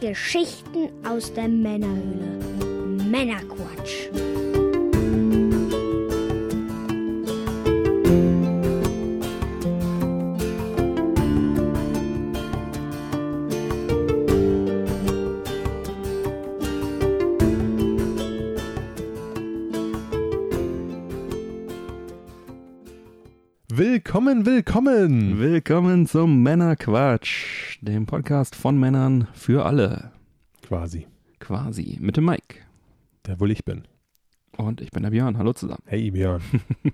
Geschichten aus der Männerhöhle. Männerquatsch. Willkommen, willkommen! Willkommen zum Männerquatsch, dem Podcast von Männern für alle. Quasi. Quasi. Mit dem Mike. Der wohl ich bin. Und ich bin der Björn. Hallo zusammen. Hey Björn.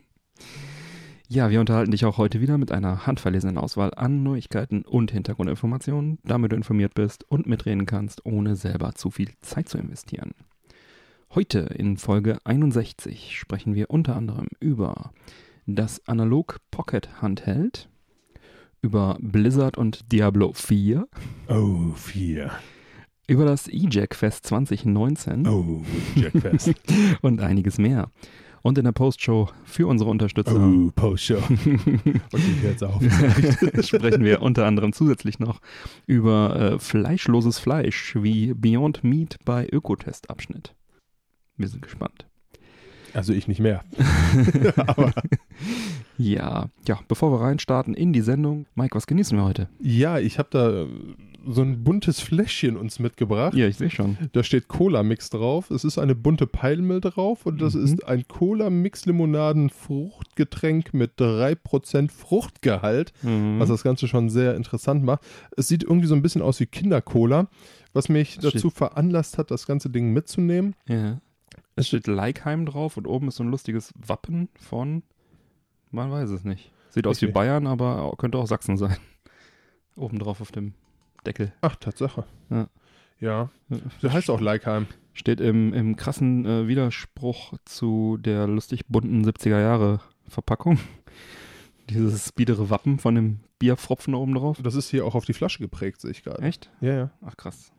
Ja, wir unterhalten dich auch heute wieder mit einer handverlesenen Auswahl an Neuigkeiten und Hintergrundinformationen, damit du informiert bist und mitreden kannst, ohne selber zu viel Zeit zu investieren. Heute in Folge 61 sprechen wir unter anderem über das Analog Pocket Handheld, über Blizzard und Diablo 4, Oh, vier. über das E-Jack Fest 2019 Oh, Jackfest. und einiges mehr. Und in der Postshow für unsere Unterstützer Oh, Post-Show. Und ich jetzt auf. sprechen wir unter anderem zusätzlich noch über äh, fleischloses Fleisch wie Beyond Meat bei Ökotest-Abschnitt. Wir sind gespannt. Also ich nicht mehr. Aber Ja, ja, bevor wir reinstarten in die Sendung, Mike, was genießen wir heute? ja, ich habe da so ein buntes Fläschchen uns mitgebracht. Ja, ich sehe schon. Da steht Cola-Mix drauf. Es ist eine bunte Peilmilch drauf und das Mhm. ist ein Cola-Mix-Limonaden-Fruchtgetränk mit 3% Fruchtgehalt. Mhm. was das Ganze schon sehr interessant macht. Es sieht irgendwie so ein bisschen aus wie Kindercola, was mich Das dazu veranlasst hat, das ganze Ding mitzunehmen. ja. Es steht Leikheim drauf und oben ist so ein lustiges Wappen von, man weiß es nicht. Sieht aus wie Okay. Bayern, aber könnte auch Sachsen sein. Oben drauf auf dem Deckel. Ach, Tatsache. Ja. Ja, der heißt auch Leikheim. Steht im, im krassen äh, Widerspruch zu der lustig bunten 70er Jahre Verpackung. Dieses biedere Wappen von dem Bierfropfen oben drauf. Das ist hier auch auf die Flasche geprägt, sehe ich gerade. Echt? Ja, ja, Ach krass.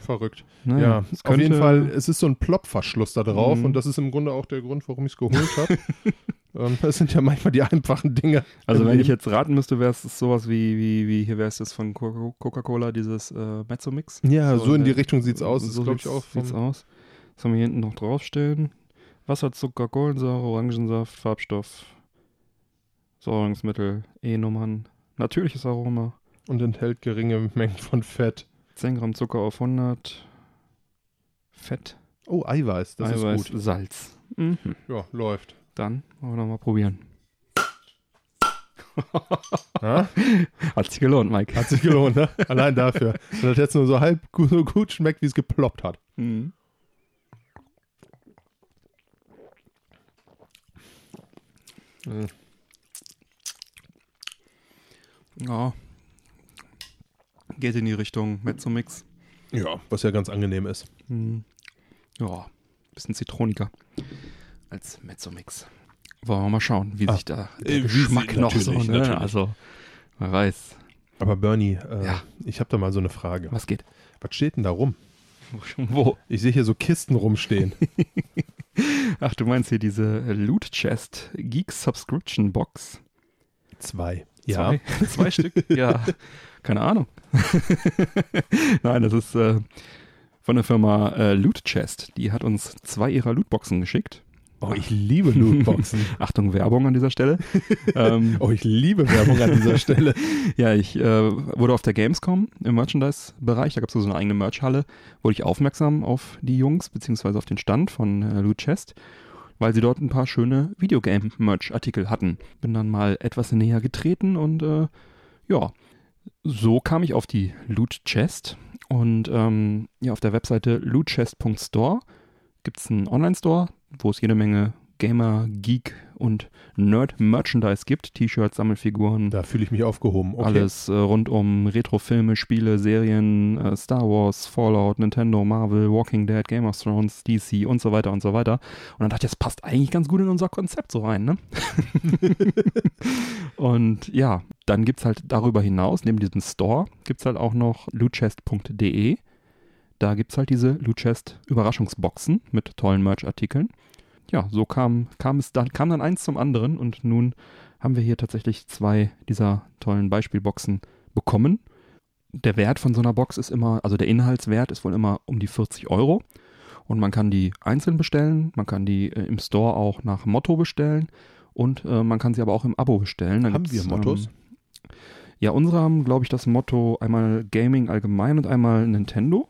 Verrückt. Naja, ja, es auf jeden Fall, es ist so ein Plopverschluss da drauf Mhm. und das ist im Grunde auch der Grund, warum ich es geholt habe. ähm, das sind ja manchmal die einfachen Dinge. Also wenn ich jetzt raten müsste, wäre es sowas wie, wie, wie hier wäre es das von Co- Coca-Cola, dieses äh, Mezzo-Mix. Ja, so, in die äh, Richtung sieht's aus. Das So glaube ich auch. Vom, Sieht's aus. Was haben wir hier hinten noch draufstehen? Wasser, Zucker, Kohlensäure, Orangensaft, Farbstoff, Säurungsmittel, E-Nummern, natürliches Aroma, und enthält geringe Mengen von Fett. 10 Gramm Zucker auf 100, Fett, Oh, Eiweiß, das Eiweiß, ist gut. Salz. Mhm. Ja, läuft. Dann wollen wir noch mal probieren. Hat sich gelohnt, Mike. Hat sich gelohnt, ne? Allein dafür. Und das jetzt nur so halb gut, so gut schmeckt, wie es geploppt hat. Mhm. Mhm. Ja. Geht in die Richtung Mezzo-Mix. Ja, was ja ganz angenehm ist. Mhm. Ja, bisschen zitroniger als Mezzo-Mix. Wollen wir mal schauen, wie Ah, sich da der äh, Geschmack noch so, ne? natürlich. Also, wer weiß. Aber Bernie, äh, Ja. ich habe da mal so eine Frage. Was geht? Was steht denn da rum? Wo? Ich sehe hier so Kisten rumstehen. Ach, du meinst hier diese Loot Chest Geek Subscription Box? Zwei. Zwei, zwei Stück? Ja, keine Ahnung. Nein, das ist äh, von der Firma äh, Loot Chest. Die hat uns zwei ihrer Lootboxen geschickt. Oh, ich liebe Lootboxen. Achtung, Werbung an dieser Stelle. ähm, oh, ich liebe Werbung an dieser Stelle. ja, ich äh, wurde auf der Gamescom im Merchandise-Bereich, da gab es so eine eigene Merch-Halle, wurde ich aufmerksam auf die Jungs, beziehungsweise auf den Stand von äh, Loot Chest, weil sie dort ein paar schöne Videogame-Merch-Artikel hatten. Bin dann mal etwas näher getreten und äh, ja, so kam ich auf die Loot Chest und ähm, ja, auf der Webseite lootchest.store gibt es einen Online-Store, wo es jede Menge Gamer, Geek und Nerd-Merchandise gibt. T-Shirts, Sammelfiguren, Da fühle ich mich aufgehoben. Okay. alles äh, rund um Retro-Filme, Spiele, Serien, äh, Star Wars, Fallout, Nintendo, Marvel, Walking Dead, Game of Thrones, DC und so weiter und so weiter. Und dann dachte ich, das passt eigentlich ganz gut in unser Konzept so rein, ne? und ja, dann gibt es halt darüber hinaus, neben diesem Store, gibt es halt auch noch lootchest.de. Da gibt es halt diese Lootchest Überraschungsboxen mit tollen Merch-Artikeln. Ja, so kam, kam es dann, kam dann eins zum anderen und nun haben wir hier tatsächlich zwei dieser tollen Beispielboxen bekommen. der Wert von so einer Box ist immer, also der Inhaltswert ist wohl immer um die 40 Euro. Und man kann die einzeln bestellen, man kann die äh, im Store auch nach Motto bestellen und äh, man kann sie aber auch im Abo bestellen. Da Haben wir Mottos? Ähm, ja, unsere haben, glaube ich, das Motto einmal Gaming allgemein und einmal Nintendo.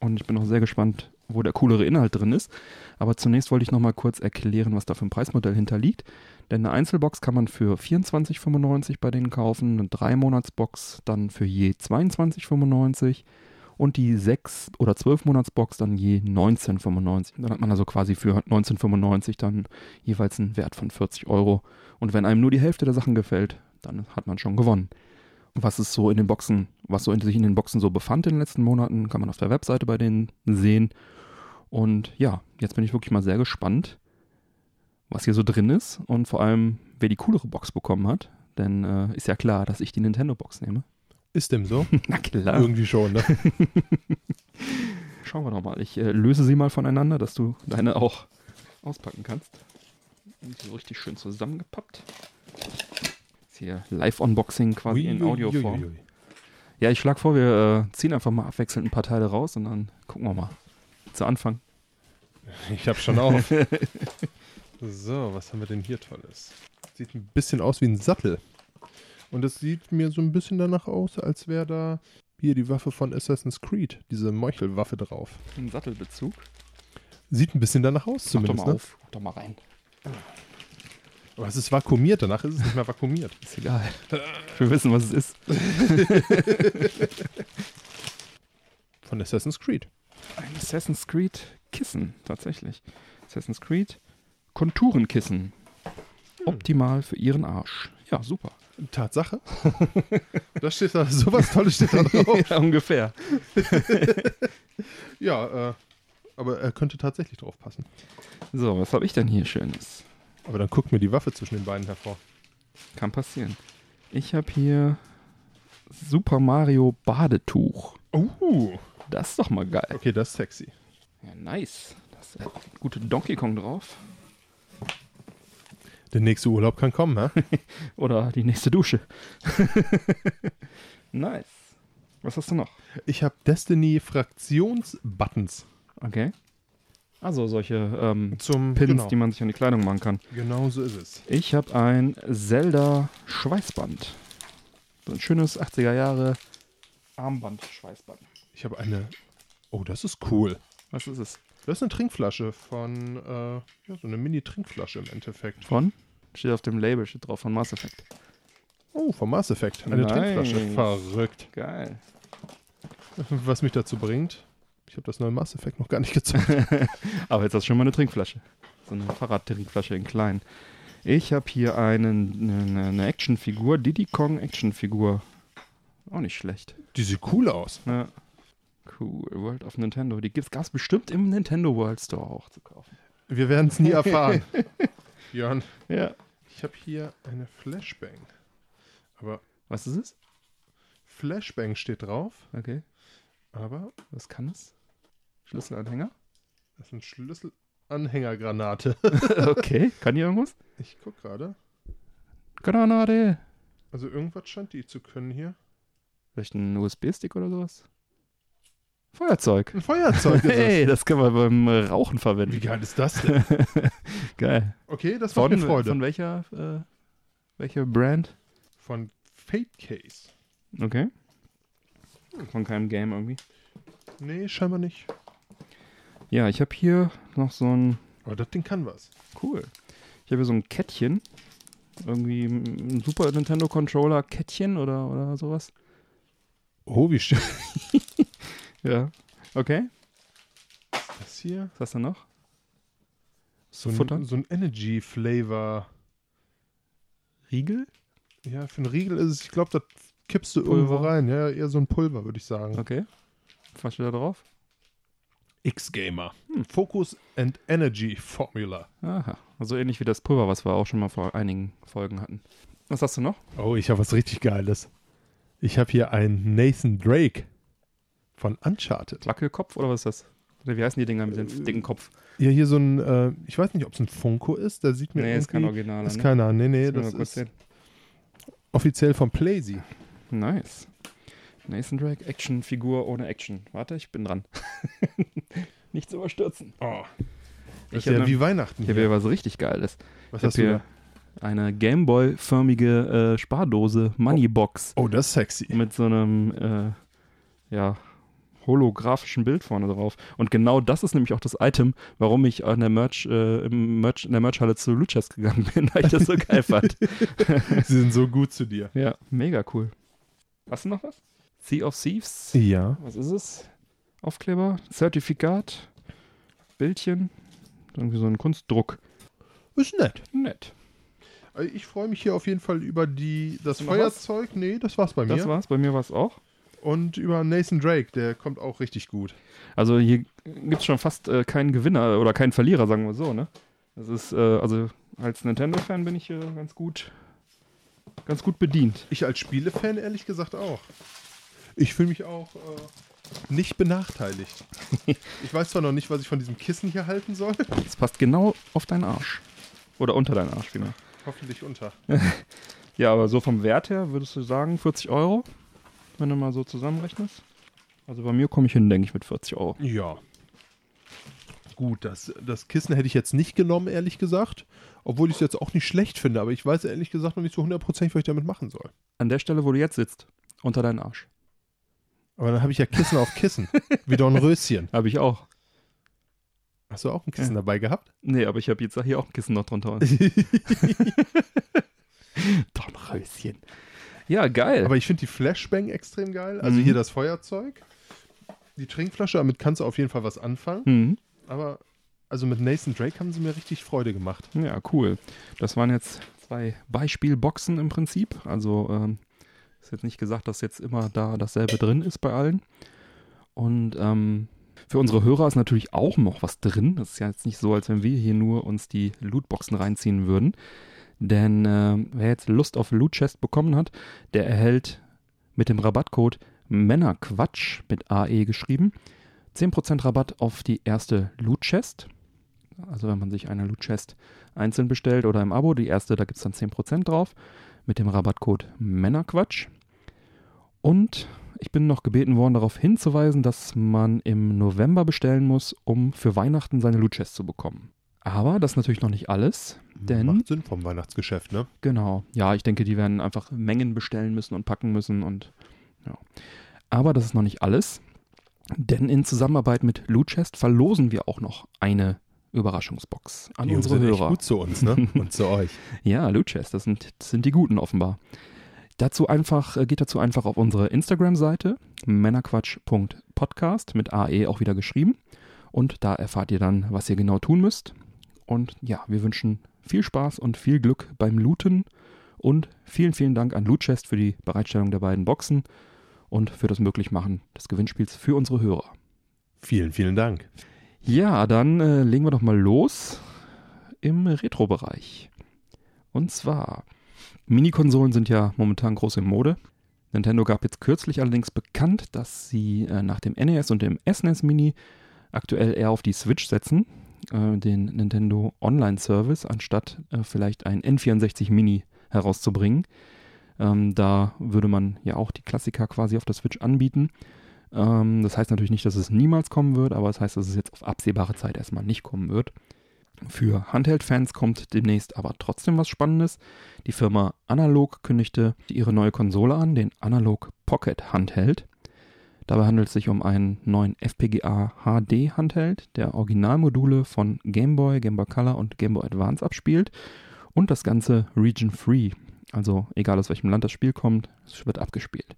Und ich bin auch sehr gespannt, wo der coolere Inhalt drin ist. Aber zunächst wollte ich nochmal kurz erklären, was da für ein Preismodell hinterliegt. Denn eine Einzelbox kann man für 24,95 bei denen kaufen, eine 3-Monats-Box dann für je 22,95 und die 6- oder 12-Monats-Box dann je 19,95. Dann hat man also quasi für 19,95 dann jeweils einen Wert von 40 Euro. Und wenn einem nur die Hälfte der Sachen gefällt, dann hat man schon gewonnen. Was es so in den Boxen, was so in sich in den Boxen so befand in den letzten Monaten, kann man auf der Webseite bei denen sehen. Und ja, jetzt bin ich wirklich mal sehr gespannt, was hier so drin ist und vor allem, wer die coolere Box bekommen hat. Denn äh, ist ja klar, dass ich die Nintendo-Box nehme. Ist dem so? Na klar. Irgendwie schon, ne? Schauen wir doch mal. Ich äh, löse sie mal voneinander, dass du deine auch auspacken kannst. Und so richtig schön zusammengepappt. Ist hier Live-Unboxing quasi in Audioform. Uiuiuiui. Ja, ich schlage vor, wir äh, ziehen einfach mal abwechselnd ein paar Teile raus und dann gucken wir mal. Zu Anfang. Ich hab schon auf. so, was haben wir denn hier Tolles? Sieht ein bisschen aus wie ein Sattel. Und es sieht mir so ein bisschen danach aus, als wäre da hier die Waffe von Assassin's Creed, diese Meuchelwaffe drauf. Ein Sattelbezug. Sieht ein bisschen danach aus Mach doch zumindest, mal ne? auf. Mach doch mal rein. Aber es ist vakuumiert, danach ist es nicht mehr vakuumiert. Ist egal. Wir wissen, was es ist. Von Assassin's Creed. Ein Assassin's Creed Kissen, tatsächlich. Assassin's Creed Konturenkissen. Optimal für Ihren Arsch. Ja, super. Tatsache. da steht da, sowas Tolles steht da drauf. ja, ungefähr. Ja, äh, aber er könnte tatsächlich drauf passen. So, was habe ich denn hier Schönes? Aber dann guckt mir die Waffe zwischen den Beinen hervor. Kann passieren. Ich habe hier Super Mario Badetuch. Uh, Das ist doch mal geil. okay, das ist sexy. Ja, nice. Da ist gute Donkey Kong drauf. Der nächste Urlaub kann kommen, hä? Oder die nächste Dusche. nice. Was hast du noch? Ich habe Destiny Fraktionsbuttons Okay. Also solche ähm, zum Pins, genau. die man sich an die Kleidung machen kann. genau so ist es. Ich habe ein Zelda Schweißband. So ein schönes 80er Jahre Armband-Schweißband. Ich habe eine. Oh, das ist cool. Was ist es? Das ist eine Trinkflasche von, äh, ja, so eine Mini-Trinkflasche im Endeffekt. Von? Steht auf dem Label, steht drauf von Mass Effect. Oh, vom Mass Effect. Eine Nice. Trinkflasche. Verrückt. Geil. Was mich dazu bringt, ich habe das neue Mass Effect noch gar nicht gezockt. Aber jetzt hast du schon mal eine Trinkflasche. So eine Fahrradtrinkflasche in klein. Ich habe hier einen, eine, eine Actionfigur, Diddy Kong Actionfigur. Auch nicht schlecht. Die sieht cool aus. Ja. Cool. World of Nintendo. Die gab es bestimmt im Nintendo World Store auch zu kaufen. Wir werden es nie erfahren. Jörn, Ja. ich habe hier eine Flashbang. Aber Was ist es? Flashbang steht drauf, Okay. aber Was kann es? Schlüsselanhänger? das ist ein Schlüsselanhängergranate. okay. Kann die irgendwas? Ich guck gerade. Granate. Also irgendwas scheint die zu können hier. Vielleicht ein USB-Stick oder sowas? Feuerzeug. Ein Feuerzeug ist Hey, das können wir beim Rauchen es. Wie verwenden. geil ist das denn? Geil. Okay, das Von, mir Freude. von welcher, äh, welcher Brand? Von Fate Case. Okay. Von keinem Game irgendwie. Nee, scheinbar nicht. Ja, ich habe hier noch so ein, Aber das Ding kann was. cool. Ich habe hier so ein Kettchen. Irgendwie ein Super Nintendo Controller Kettchen oder, oder sowas. Oh, wie schön. Ja. Okay. Das hier. Was hast du noch? So Futter? ein, so ein Energy Flavor. Riegel? Ja, für einen Riegel ist es, ich glaube, das kippst du Pulver. irgendwo rein. Ja, eher so ein Pulver, würde ich sagen. Okay. Was steht da drauf? X-Gamer. Hm. Focus and Energy Formula. Aha. Also ähnlich wie das Pulver, was wir auch schon mal vor einigen Folgen hatten. Was hast du noch? Oh, ich habe was richtig Geiles. Ich habe hier einen Nathan Drake von Uncharted. Wackelkopf oder was ist das? Oder wie heißen die Dinger mit dem Äh, dicken Kopf? Ja, hier so ein, äh, ich weiß nicht, ob es ein Funko ist. Der sieht mir Nee, ist kein. Original. Ist ne? keiner. Nee, nee, das kurz ist sehen. offiziell von Playsy. Nice. Nathan Drake, Actionfigur ohne Action. Warte, ich bin dran. Nicht zu überstürzen. Oh. Das Ich ist ja hab wie ne- Weihnachten Ich habe hier. was richtig Geiles. Was Ich hast du hier da? eine Gameboy-förmige äh, Spardose, Moneybox, Oh, das ist sexy. mit so einem äh, ja, holographischen Bild vorne drauf. Und genau das ist nämlich auch das Item, warum ich an der Merch, äh, im Merch, in der Merchhalle zu Luchas gegangen bin, weil ich das so geil fand. Sie sind so gut zu dir. Ja, mega cool. Hast du noch was? Sea of Thieves? Ja. Was ist es? Aufkleber, Zertifikat, Bildchen, irgendwie so ein Kunstdruck. Ist nett. Nett. Also Ich freue mich hier auf jeden Fall über die, das noch was? Feuerzeug. Nee, das war's bei mir. Das war's, bei mir war es auch. Und über Nathan Drake, der kommt auch richtig gut. Also hier gibt es schon fast äh, keinen Gewinner oder keinen Verlierer, sagen wir so, ne? Das ist, äh, also als Nintendo-Fan bin ich hier ganz gut, ganz gut bedient. Ich als Spielefan ehrlich gesagt auch. Ich fühle mich auch äh, nicht benachteiligt. ich weiß zwar noch nicht, was ich von diesem Kissen hier halten soll. Das passt genau auf deinen Arsch. Oder unter deinen Arsch, vielmehr. Hoffentlich unter. Ja, aber so vom Wert her würdest du sagen 40 Euro, wenn du mal so zusammenrechnest? Also bei mir komme ich hin, denke ich, mit 40 Euro. Ja. Gut, das, das Kissen hätte ich jetzt nicht genommen, ehrlich gesagt. Obwohl ich es jetzt auch nicht schlecht finde, aber ich weiß ehrlich gesagt noch nicht so hundertprozentig, was ich damit machen soll. An der Stelle, wo du jetzt sitzt, unter deinen Arsch. Aber dann habe ich ja Kissen auf Kissen. Wie Dornröschen. Habe ich auch. Hast du auch ein Kissen Ja. dabei gehabt? Nee, aber ich habe jetzt hier auch ein Kissen noch drunter. Dornröschen. Ja, geil. Aber ich finde die Flashbang extrem geil. Also Mhm. hier das Feuerzeug. Die Trinkflasche, damit kannst du auf jeden Fall was anfangen. mhm. Aber also mit Nathan Drake haben sie mir richtig Freude gemacht. Ja, cool. Das waren jetzt zwei Beispielboxen im Prinzip. Also ähm, ist jetzt nicht gesagt, dass jetzt immer da dasselbe drin ist bei allen. Und ähm, für unsere Hörer ist natürlich auch noch was drin. Das ist ja jetzt nicht so, als wenn wir hier nur uns die Lootboxen reinziehen würden. Denn äh, wer jetzt Lust auf Loot Chest bekommen hat, der erhält mit dem Rabattcode Männerquatsch mit AE geschrieben 10% Rabatt auf die erste Loot Chest. Also wenn man sich eine Loot Chest einzeln bestellt oder im Abo, die erste, da gibt es dann 10% drauf mit dem Rabattcode Männerquatsch. Und ich bin noch gebeten worden, darauf hinzuweisen, dass man im November bestellen muss, um für Weihnachten seine Loot Chest zu bekommen. Aber das ist natürlich noch nicht alles, denn Macht Sinn vom Weihnachtsgeschäft, ne? Genau. Ja, ich denke, die werden einfach Mengen bestellen müssen und packen müssen und ja. Aber das ist noch nicht alles. Denn in Zusammenarbeit mit Lootchest verlosen wir auch noch eine Überraschungsbox an Die unsere sind echt Hörer. gut zu uns, ne? Und zu euch. Ja, Lootchest, das sind, das sind die Guten offenbar. Dazu einfach, äh, geht dazu einfach auf unsere Instagram-Seite, männerquatsch.podcast mit AE auch wieder geschrieben. Und da erfahrt ihr dann, was ihr genau tun müsst. Und ja, wir wünschen viel Spaß und viel Glück beim Looten. Und vielen, vielen Dank an Lootchest für die Bereitstellung der beiden Boxen und für das Möglichmachen des Gewinnspiels für unsere Hörer. Vielen, vielen Dank. Ja, dann äh, legen wir doch mal los im Retro-Bereich. Und zwar, Mini-Konsolen sind ja momentan groß in Mode. Nintendo gab jetzt kürzlich allerdings bekannt, dass sie äh, nach dem NES und dem SNES Mini aktuell eher auf die Switch setzen, äh, den Nintendo Online Service, anstatt äh, vielleicht ein N64 Mini herauszubringen. Ähm, da würde man ja auch die Klassiker quasi auf der Switch anbieten. Ähm, das heißt natürlich nicht, dass es niemals kommen wird, aber es das heißt, dass es jetzt auf absehbare Zeit erstmal nicht kommen wird. Für Handheld-Fans kommt demnächst aber trotzdem was Spannendes. Die Firma Analog kündigte ihre neue Konsole an, den Analog Pocket Handheld. Dabei handelt es sich um einen neuen FPGA HD Handheld, der Originalmodule von Game Boy, Game Boy Color und Game Boy Advance abspielt und das Ganze region free. Also egal aus welchem Land das Spiel kommt, es wird abgespielt.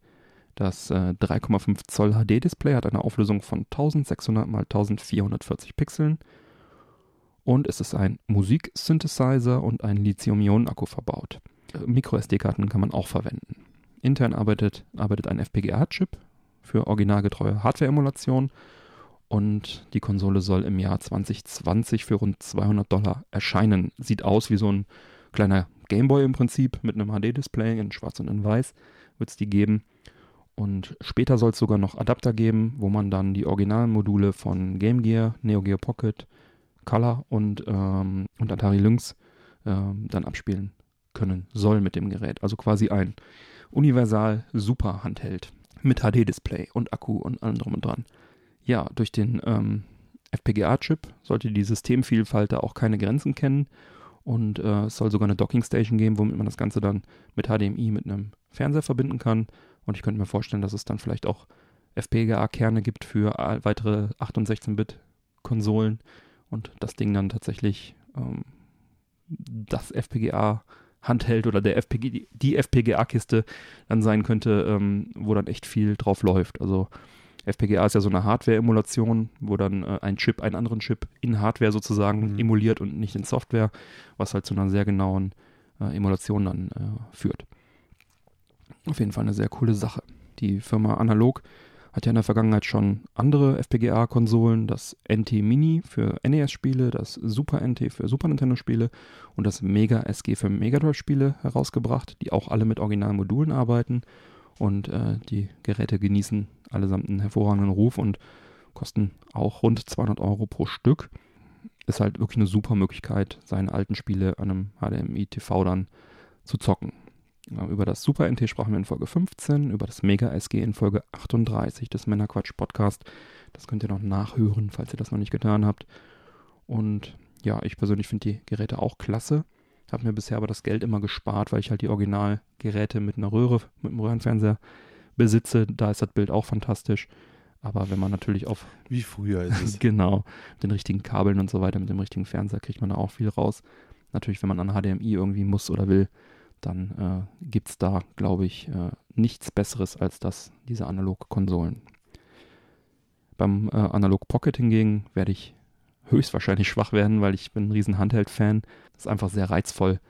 Das äh, 3,5 Zoll HD-Display hat eine Auflösung von 1600 x 1440 Pixeln und es ist ein Musik-Synthesizer und ein Lithium-Ionen-Akku verbaut. Micro-SD-Karten kann man auch verwenden. Intern arbeitet, arbeitet ein FPGA-Chip für originalgetreue Hardware-Emulation und die Konsole soll im Jahr 2020 für rund 200 Dollar erscheinen. Sieht aus wie so ein kleiner Gameboy im Prinzip mit einem HD-Display in schwarz und in weiß wird es die geben. Und später soll es sogar noch Adapter geben, wo man dann die Originalmodule von Game Gear, Neo Geo Pocket, Color und, ähm, und Atari Lynx ähm, dann abspielen können soll mit dem Gerät. Also quasi ein universal super Handheld. Mit HD-Display und Akku und allem drum und dran. Ja, durch den ähm, FPGA-Chip sollte die Systemvielfalt da auch keine Grenzen kennen. Und äh, es soll sogar eine Docking-Station geben, womit man das Ganze dann mit HDMI mit einem Fernseher verbinden kann. Und ich könnte mir vorstellen, dass es dann vielleicht auch FPGA-Kerne gibt für weitere 8 und 16-Bit-Konsolen und das Ding dann tatsächlich ähm, das FPGA Handheld oder der FPG, die FPGA-Kiste dann sein könnte, ähm, wo dann echt viel drauf läuft. Also FPGA ist ja so eine Hardware-Emulation, wo dann äh, ein Chip einen anderen Chip in Hardware sozusagen mhm. emuliert und nicht in Software, was halt zu einer sehr genauen äh, Emulation dann äh, führt. Auf jeden Fall eine sehr coole Sache. Die Firma Analog hat ja in der Vergangenheit schon andere FPGA-Konsolen, das NT Mini für NES-Spiele, das Super NT für Super Nintendo-Spiele und das Mega SG für Mega Drive-Spiele herausgebracht, die auch alle mit Originalmodulen arbeiten. Und äh, die Geräte genießen allesamt einen hervorragenden Ruf und kosten auch rund 200 Euro pro Stück. Ist halt wirklich eine super Möglichkeit, seine alten Spiele an einem HDMI-TV dann zu zocken. Über das Super NT sprachen wir in Folge 15, über das Mega SG in Folge 38 des Männerquatsch Podcast. Das könnt ihr noch nachhören, falls ihr das noch nicht getan habt. Und ja, ich persönlich finde die Geräte auch klasse. Habe mir bisher aber das Geld immer gespart, weil ich halt die Originalgeräte mit einer Röhre, mit einem Röhrenfernseher besitze. Da ist das Bild auch fantastisch. Aber wenn man natürlich auf. Wie früher ist es. genau. Mit den richtigen Kabeln und so weiter, mit dem richtigen Fernseher kriegt man da auch viel raus. Natürlich, wenn man an HDMI irgendwie muss oder will, dann äh, gibt es da, glaube ich, äh, nichts Besseres als das, diese Analog-Konsolen. Beim äh, Analog Pocket hingegen werde ich höchstwahrscheinlich schwach werden, weil ich bin ein riesen Handheld-Fan. Das ist einfach sehr reizvoll,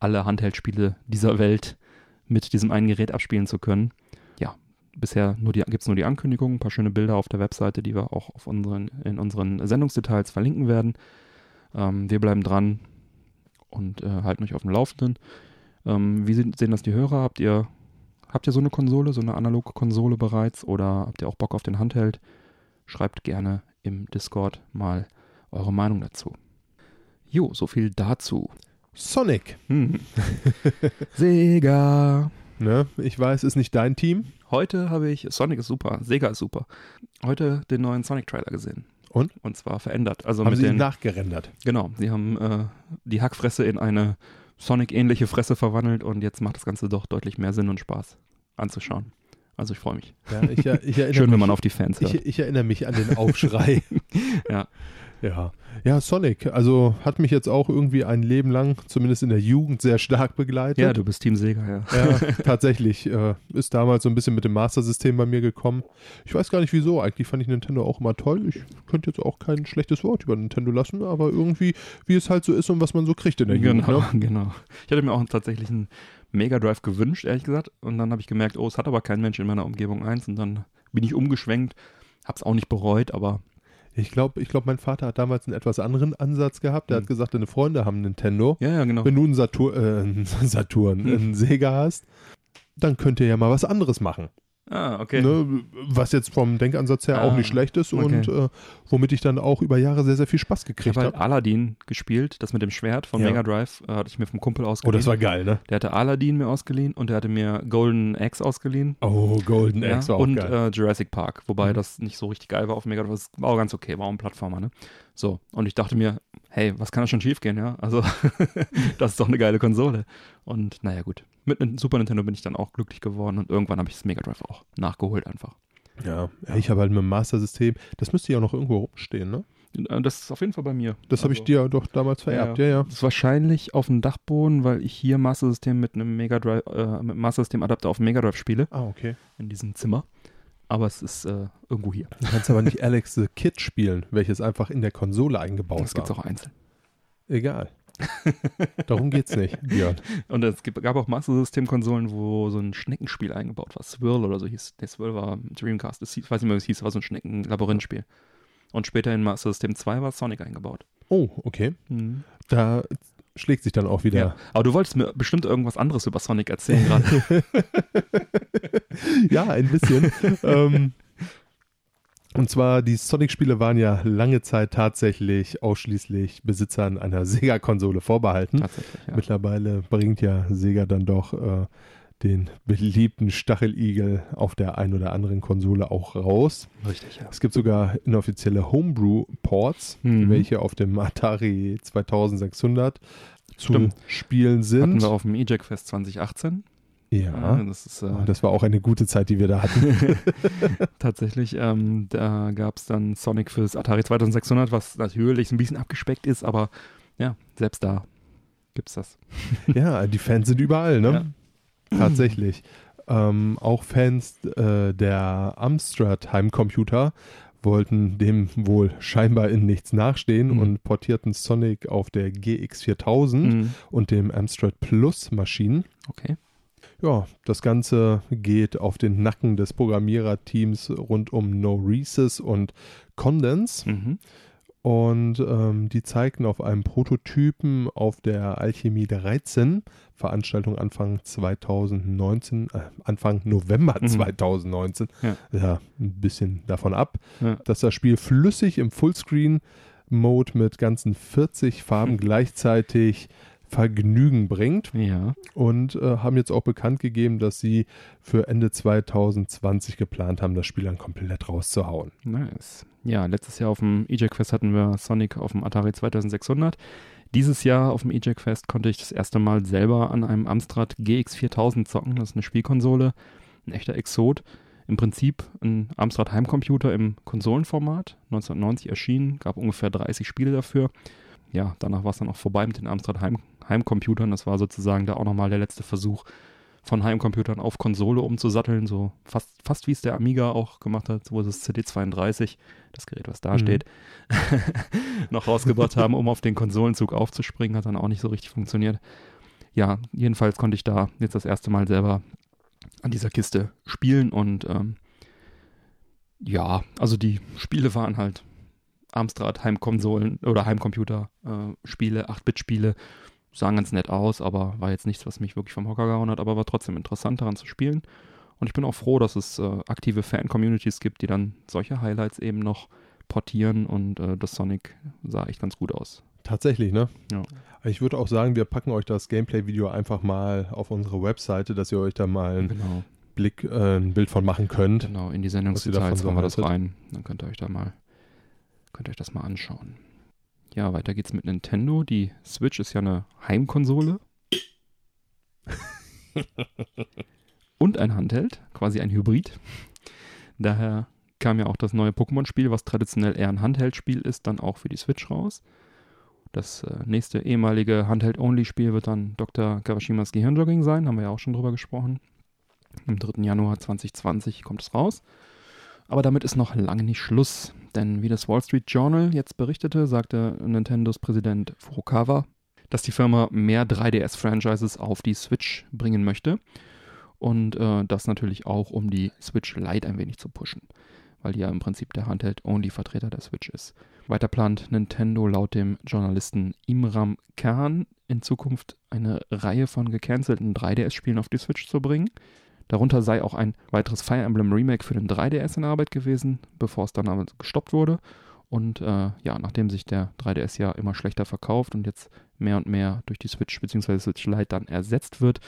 alle Handheld-Spiele dieser Welt mit diesem einen Gerät abspielen zu können. Ja, bisher gibt es nur die Ankündigung, ein paar schöne Bilder auf der Webseite, die wir auch unseren, in unseren Sendungsdetails verlinken werden. Ähm, wir bleiben dran und äh, halten euch auf dem Laufenden. Ähm, wie sehen, das die Hörer? Habt ihr, habt ihr so eine Konsole, so eine analoge Konsole bereits oder habt ihr auch Bock auf den Handheld? Schreibt gerne im Discord mal eure Meinung dazu. Jo, so viel dazu. Sonic. Hm. Sega. Ne? Ich weiß, ist nicht dein Team. Heute habe ich, Sonic ist super, Sega ist super. Heute den neuen Sonic-Trailer gesehen. Und? Und zwar verändert. Also haben sie den, ihn nachgerendert? Genau, sie haben äh, die Hackfresse in eine Sonic-ähnliche Fresse verwandelt und jetzt macht das Ganze doch deutlich mehr Sinn und Spaß anzuschauen. Also ich freue mich. Ja, ich, ich Schön, mich, wenn man auf die Fans hört. Ich, ich erinnere mich an den Aufschrei. ja. Ja. Ja, Sonic, also hat mich jetzt auch irgendwie ein Leben lang, zumindest in der Jugend, sehr stark begleitet. Ja, du bist Team Sega, ja. Ja, tatsächlich. Äh, ist damals so ein bisschen mit dem Master-System bei mir gekommen. Ich weiß gar nicht wieso. Eigentlich fand ich Nintendo auch immer toll. Ich könnte jetzt auch kein schlechtes Wort über Nintendo lassen, aber irgendwie, wie es halt so ist und was man so kriegt in der genau, Jugend. Ne? Genau. Ich hatte mir auch tatsächlich einen Mega Drive gewünscht, ehrlich gesagt. Und dann habe ich gemerkt, oh, es hat aber kein Mensch in meiner Umgebung eins. Und dann bin ich umgeschwenkt. Hab's auch nicht bereut, aber ich glaube, ich glaub, mein Vater hat damals einen etwas anderen Ansatz gehabt. Der mhm. hat gesagt, deine Freunde haben Nintendo. Ja, ja, genau. Wenn du einen Satur äh, Saturn, mhm. einen Sega hast, dann könnt ihr ja mal was anderes machen. Ah, okay. Ne, was jetzt vom Denkansatz her ah, auch nicht schlecht ist okay. und äh, womit ich dann auch über Jahre sehr, sehr viel Spaß gekriegt habe. Ich habe halt Aladdin gespielt, das mit dem Schwert von ja. Mega Drive, äh, hatte ich mir vom Kumpel ausgeliehen. Oh, das war geil, ne? Der hatte Aladdin mir ausgeliehen und der hatte mir Golden Axe ausgeliehen. Oh, Golden ja, Axe war auch und, geil. Und äh, Jurassic Park, wobei mhm. das nicht so richtig geil war auf Mega Drive, das war auch ganz okay, war auch ein Plattformer, ne? So, und ich dachte mir, hey, was kann da schon schief gehen, ja? Also, das ist doch eine geile Konsole. Und naja, gut. Mit einem Super Nintendo bin ich dann auch glücklich geworden und irgendwann habe ich das Mega Drive auch nachgeholt einfach. Ja, ich habe halt mit dem Master System, das müsste ja auch noch irgendwo rumstehen, ne? Äh, das ist auf jeden Fall bei mir. Das also, habe ich dir doch damals vererbt, ja, ja. ja. Das ist wahrscheinlich auf dem Dachboden, weil ich hier Master System mit einem Mega Drive, äh, mit Master System Adapter auf Mega Drive spiele. Ah, okay. In diesem Zimmer. Aber es ist äh, irgendwo hier. Du kannst aber nicht Alex the Kid spielen, welches einfach in der Konsole eingebaut das war. Das gibt es auch einzeln. Egal. Darum geht's nicht, Björn. Und es gab auch Master System-Konsolen, wo so ein Schneckenspiel eingebaut war. Swirl oder so hieß. Der Swirl war Dreamcast. Ich weiß nicht mehr, wie es hieß, war so ein Schnecken-Labyrinth-Spiel. Und später in Master System 2 war Sonic eingebaut. Oh, okay. Mhm. Da schlägt sich dann auch wieder. Ja. Aber du wolltest mir bestimmt irgendwas anderes über Sonic erzählen gerade. ja, ein bisschen. ähm, und zwar, die Sonic-Spiele waren ja lange Zeit tatsächlich ausschließlich Besitzern einer Sega-Konsole vorbehalten. Tatsächlich, ja. Mittlerweile bringt ja Sega dann doch äh, den beliebten Stacheligel auf der einen oder anderen Konsole auch raus. Richtig, ja. Es gibt sogar inoffizielle Homebrew-Ports, Mhm. welche auf dem Atari 2600 zu Stimmt. spielen Hatten sind. wir auf dem EJAC Fest 2018. Ja, das ist äh, das war auch eine gute Zeit, die wir da hatten. tatsächlich, ähm, da gab es dann Sonic fürs Atari 2600, was natürlich ein bisschen abgespeckt ist, aber ja, selbst da gibt's das. ja, die Fans sind überall, ne? Tatsächlich. Ähm, auch Fans äh, der Amstrad Heimcomputer wollten dem wohl scheinbar in nichts nachstehen Mhm. und portierten Sonic auf der GX4000 Mhm. und dem Amstrad Plus Maschinen. Okay. Ja, das Ganze geht auf den Nacken des Programmiererteams rund um No Recess und Condense. Mhm. Und ähm, die zeigten auf einem Prototypen auf der Alchemie 13, Veranstaltung Anfang 2019, äh, Anfang November Mhm. 2019, Ja. ja, ein bisschen davon ab, Ja. dass das Spiel flüssig im Fullscreen-Mode mit ganzen 40 Farben Hm. gleichzeitig Vergnügen bringt Ja. und äh, haben jetzt auch bekannt gegeben, dass sie für Ende 2020 geplant haben, das Spiel dann komplett rauszuhauen. Nice. Ja, letztes Jahr auf dem EJAC Fest hatten wir Sonic auf dem Atari 2600. Dieses Jahr auf dem EJAC Fest konnte ich das erste Mal selber an einem Amstrad GX4000 zocken. Das ist eine Spielkonsole, ein echter Exot. Im Prinzip ein Amstrad Heimcomputer im Konsolenformat. 1990 erschienen, gab ungefähr 30 Spiele dafür. Ja, danach war es dann auch vorbei mit den Amstrad Heim Heimcomputern. Das war sozusagen da auch nochmal der letzte Versuch, von Heimcomputern auf Konsole umzusatteln, so fast, fast wie es der Amiga auch gemacht hat, wo sie das CD32, das Gerät, was da Mhm. steht, noch rausgebracht haben, um auf den Konsolenzug aufzuspringen, hat dann auch nicht so richtig funktioniert. Ja, jedenfalls konnte ich da jetzt das erste Mal selber an dieser Kiste spielen und ähm, ja, also die Spiele waren halt Amstrad Heimkonsolen oder Heimcomputer äh, Spiele, 8-Bit-Spiele, sahen ganz nett aus, aber war jetzt nichts, was mich wirklich vom Hocker gehauen hat, aber war trotzdem interessant daran zu spielen. Und ich bin auch froh, dass es äh, aktive Fan-Communities gibt, die dann solche Highlights eben noch portieren und äh, das Sonic sah echt ganz gut aus. Tatsächlich, ne? Ja. Ich würde auch sagen, wir packen euch das Gameplay-Video einfach mal auf unsere Webseite, dass ihr euch da mal einen Genau, Blick, äh, ein Bild von machen könnt. genau, in die Sendungsdetails so machen wir das rein. Dann könnt ihr euch da mal, könnt ihr euch das mal anschauen. Ja, weiter geht's mit Nintendo. Die Switch ist ja eine Heimkonsole. und ein Handheld, quasi ein Hybrid. Daher kam ja auch das neue Pokémon-Spiel, was traditionell eher ein Handheld-Spiel ist, dann auch für die Switch raus. Das äh, nächste ehemalige Handheld-Only-Spiel wird dann Dr. Kawashimas Gehirnjogging sein, haben wir ja auch schon drüber gesprochen. Am 3. Januar 2020 kommt es raus. Aber damit ist noch lange nicht Schluss, denn wie das Wall Street Journal jetzt berichtete, sagte Nintendos Präsident Furukawa, dass die Firma mehr 3DS-Franchises auf die Switch bringen möchte. Und äh, das natürlich auch, um die Switch Lite ein wenig zu pushen, weil die ja im Prinzip der Handheld-Only-Vertreter der Switch ist. Weiter plant Nintendo laut dem Journalisten Imram Khan in Zukunft eine Reihe von gecancelten 3DS-Spielen auf die Switch zu bringen. Darunter sei auch ein weiteres Fire Emblem Remake für den 3DS in Arbeit gewesen, bevor es dann aber gestoppt wurde. Und äh, ja, nachdem sich der 3DS ja immer schlechter verkauft und jetzt mehr und mehr durch die Switch bzw. Switch Lite dann ersetzt wird,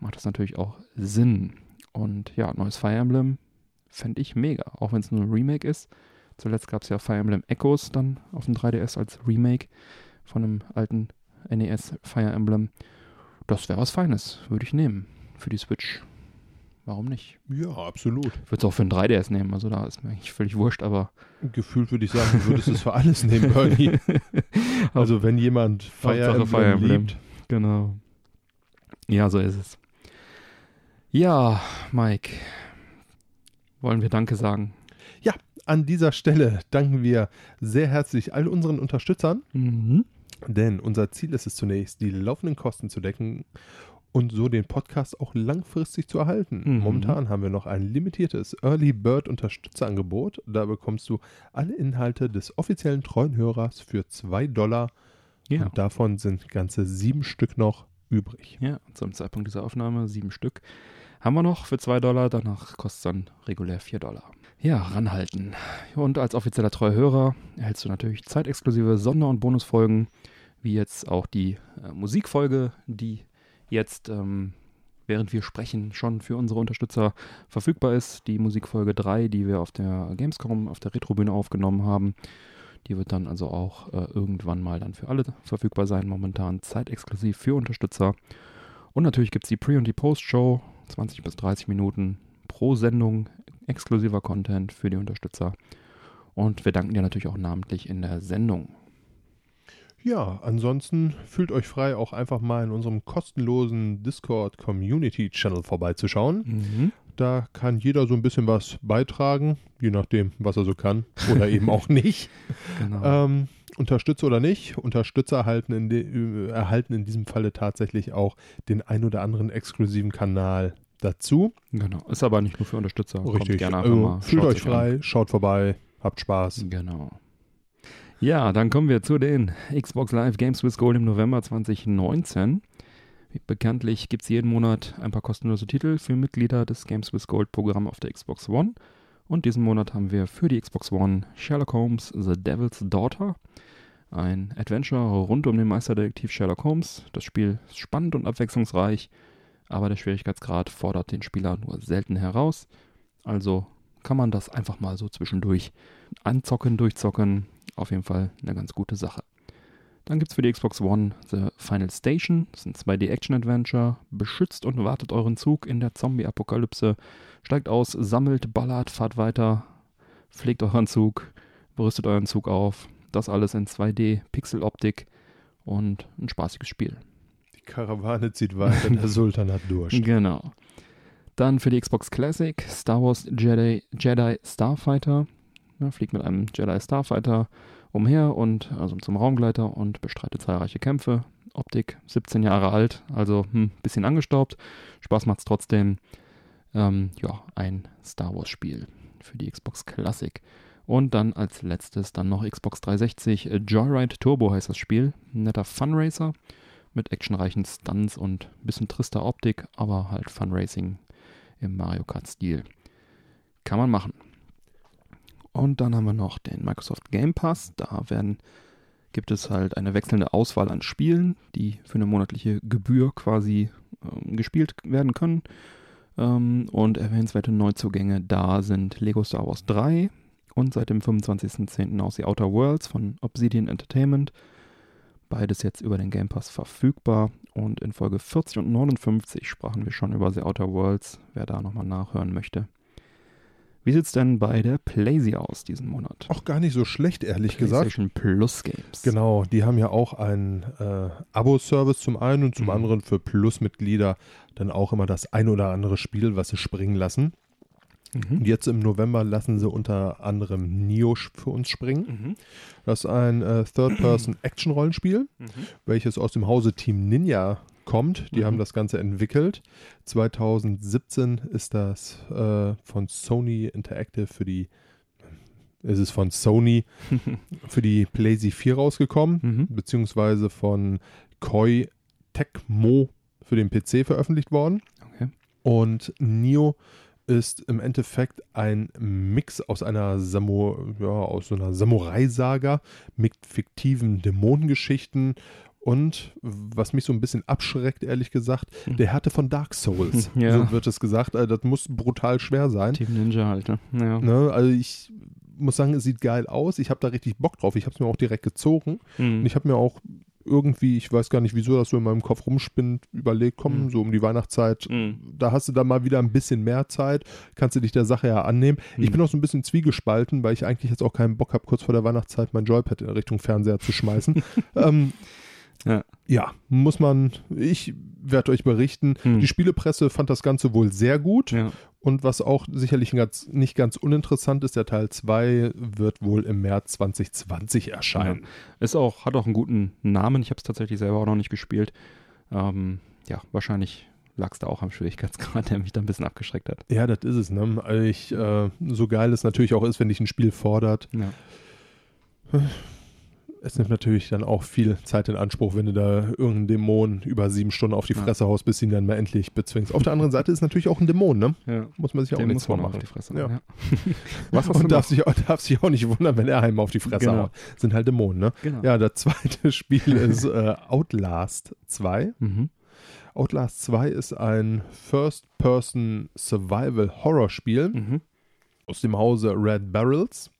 macht das natürlich auch Sinn. Und ja, neues Fire Emblem fände ich mega, auch wenn es nur ein Remake ist. Zuletzt gab es ja Fire Emblem Echoes dann auf dem 3DS als Remake von einem alten NES Fire Emblem. Das wäre was Feines, würde ich nehmen für die Switch. Warum nicht? Ja, absolut. Ich würde es auch für ein 3DS nehmen, also da ist mir eigentlich völlig wurscht, aber. Gefühlt würde ich sagen, du würdest es für alles nehmen, Bernie. Also wenn jemand Fire Emblem, Fire Emblem. liebt, Genau. Ja, so ist es. Ja, Mike. Wollen wir Danke sagen? an dieser Stelle danken wir sehr herzlich all unseren Unterstützern, Mhm. denn unser Ziel ist es zunächst, die laufenden Kosten zu decken und so den Podcast auch langfristig zu erhalten. Mhm. Momentan haben wir noch ein limitiertes Early Bird Unterstützerangebot. Da bekommst du alle Inhalte des offiziellen treuen Hörers für 2 Dollar Ja. und davon sind ganze sieben Stück noch übrig. Ja, zum Zeitpunkt dieser Aufnahme sieben Stück. Haben wir noch für 2 Dollar, danach kostet es dann regulär 4 Dollar. Ja, ranhalten. Und als offizieller treuer Hörer erhältst du natürlich zeitexklusive Sonder- und Bonusfolgen, wie jetzt auch die äh, Musikfolge, die jetzt ähm, während wir sprechen, schon für unsere Unterstützer verfügbar ist. Die Musikfolge 3, die wir auf der Gamescom, auf der Retrobühne aufgenommen haben. Die wird dann also auch äh, irgendwann mal dann für alle verfügbar sein. Momentan zeitexklusiv für Unterstützer. Und natürlich gibt es die Pre- und die Post-Show, 20 bis 30 Minuten pro Sendung, exklusiver Content für die Unterstützer. Und wir danken dir natürlich auch namentlich in der Sendung. Ja, ansonsten fühlt euch frei, auch einfach mal in unserem kostenlosen Discord Community Channel vorbeizuschauen. Mhm. Da kann jeder so ein bisschen was beitragen, je nachdem, was er so kann oder eben auch nicht. Genau. Ähm, Unterstützer oder nicht, Unterstützer erhalten in, de, äh, erhalten in diesem Falle tatsächlich auch den ein oder anderen exklusiven Kanal dazu. genau. Ist aber nicht nur für Unterstützer. Kommt Richtig. gerne einfach Also, mal. fühlt euch sich an. frei, schaut vorbei, habt Spaß. Genau. Ja, dann kommen wir zu den Xbox Live Games with Gold im November 2019. Wie bekanntlich gibt es jeden Monat ein paar kostenlose Titel für Mitglieder des Games with Gold Programm auf der Xbox One. Und diesen Monat haben wir für die Xbox One Sherlock Holmes The Devil's Daughter. Ein Adventure rund um den Meisterdetektiv Sherlock Holmes. Das Spiel ist spannend und abwechslungsreich, aber der Schwierigkeitsgrad fordert den Spieler nur selten heraus. Also kann man das einfach mal so zwischendurch anzocken, durchzocken. Auf jeden Fall eine ganz gute Sache. Dann gibt es für die Xbox One The Final Station. Das ist ein 2D-Action-Adventure. Beschützt und wartet euren Zug in der Zombie-Apokalypse. Steigt aus, sammelt, ballert, fahrt weiter, pflegt euren Zug, berüstet euren Zug auf. Das alles in 2D-Pixel-Optik und ein spaßiges Spiel. Die Karawane zieht weiter, der Sultan hat Durst. Genau. Dann für die Xbox Classic Star Wars Jedi, Jedi Starfighter. Ja, fliegt mit einem Jedi Starfighter umher und also zum Raumgleiter und bestreitet zahlreiche Kämpfe. Optik 17 Jahre alt, also ein hm, bisschen angestaubt. Spaß macht's trotzdem. Ähm, ja, ein Star Wars Spiel für die Xbox Classic. Und dann als letztes dann noch Xbox 360 äh, Joyride Turbo heißt das Spiel. Netter Funracer mit actionreichen Stunts und ein bisschen trister Optik, aber halt Funracing im Mario Kart-Stil. Kann man machen. Und dann haben wir noch den Microsoft Game Pass. Da werden, gibt es halt eine wechselnde Auswahl an Spielen, die für eine monatliche Gebühr quasi ähm, gespielt werden können. Ähm, und erwähnenswerte Neuzugänge da sind Lego Star Wars 3 und seit dem 25.10. aus The Outer Worlds von Obsidian Entertainment. Beides jetzt über den Game Pass verfügbar. Und in Folge 40 und 59 sprachen wir schon über The Outer Worlds, wer da nochmal nachhören möchte. Wie sieht es denn bei der Playsee aus diesen Monat? Auch gar nicht so schlecht, ehrlich gesagt. PlayStation Plus Games. Genau, die haben ja auch einen äh, Abo-Service zum einen und zum Mhm. anderen für Plus-Mitglieder dann auch immer das ein oder andere Spiel, was sie springen lassen. Und Mhm. jetzt im November lassen sie unter anderem Nio für uns springen. Mhm. Das ist ein äh, Third-Person-Action-Rollenspiel, Mhm. welches aus dem Hause Team Ninja kommt. Die Mhm. haben das Ganze entwickelt. 2017 ist das äh, von Sony Interactive für die ist es von Sony für die PlayStation 4 rausgekommen, Mhm. beziehungsweise von Koi Tecmo für den PC veröffentlicht worden. Okay. Und Nio ist im Endeffekt ein Mix aus einer Samu ja, aus so einer Samurai-Saga mit fiktiven Dämonengeschichten und was mich so ein bisschen abschreckt, ehrlich gesagt, Hm. der Härte von Dark Souls. Ja. So wird es gesagt. Äh, Das muss brutal schwer sein. Team Ninja halt. ne? Ja. Ne? Also ich muss sagen, es sieht geil aus. Ich habe da richtig Bock drauf. Ich habe es mir auch direkt gezogen. Mhm. Und ich habe mir auch irgendwie, ich weiß gar nicht, wieso das so in meinem Kopf rumspinnt, überlegt, komm, Mhm. so um die Weihnachtszeit, Mhm. da hast du dann mal wieder ein bisschen mehr Zeit, kannst du dich der Sache ja annehmen. Ich Mhm. bin auch so ein bisschen zwiegespalten, weil ich eigentlich jetzt auch keinen Bock habe, kurz vor der Weihnachtszeit mein Joypad in Richtung Fernseher zu schmeißen. ähm, Ja. ja, muss man, ich werde euch berichten. Mhm. Die Spielepresse fand das Ganze wohl sehr gut. Ja. Und was auch sicherlich ganz, nicht ganz uninteressant ist, der Teil 2 wird wohl im März 2020 erscheinen. Ist auch, hat auch einen guten Namen. Ich habe es tatsächlich selber auch noch nicht gespielt. Ähm, ja, wahrscheinlich lag es da auch am Schwierigkeitsgrad, der mich da ein bisschen abgeschreckt hat. Ja, das ist es. Ne? Ich, äh, so geil es natürlich auch ist, wenn dich ein Spiel fordert, Ja. Es nimmt natürlich dann auch viel Zeit in Anspruch, wenn du da irgendeinen Dämon über sieben Stunden auf die Ja. Fresse haust, bis ihn dann mal endlich bezwingst. Auf der anderen Seite ist natürlich auch ein Dämon, ne? ja. Muss man sich auch Den nichts vormachen. auf die Fresse. Ja. Ja. Was Und darf sich, auch, darf sich auch nicht wundern, wenn er einem auf die Fresse Genau. haut. Sind halt Dämonen, ne? Genau. Ja, das zweite Spiel ist äh, Outlast 2. Mhm. Outlast 2 ist ein First-Person-Survival-Horror-Spiel Mhm. aus dem Hause Red Barrels,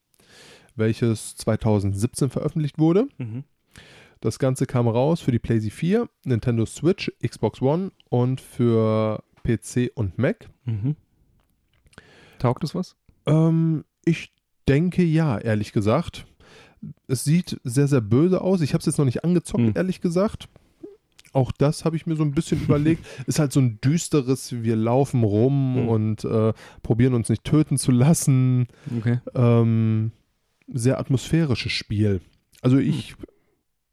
welches 2017 veröffentlicht wurde. Mhm. Das Ganze kam raus für die PlayStation 4, Nintendo Switch, Xbox One und für PC und Mac. Mhm. Taugt es was? Ähm, ich denke ja, ehrlich gesagt. Es sieht sehr, sehr böse aus. Ich habe es jetzt noch nicht angezockt, Hm. ehrlich gesagt. Auch das habe ich mir so ein bisschen überlegt. Ist halt so ein düsteres, wir laufen rum Hm. und äh, probieren uns nicht töten zu lassen. Okay. Ähm, sehr atmosphärisches Spiel. Also ich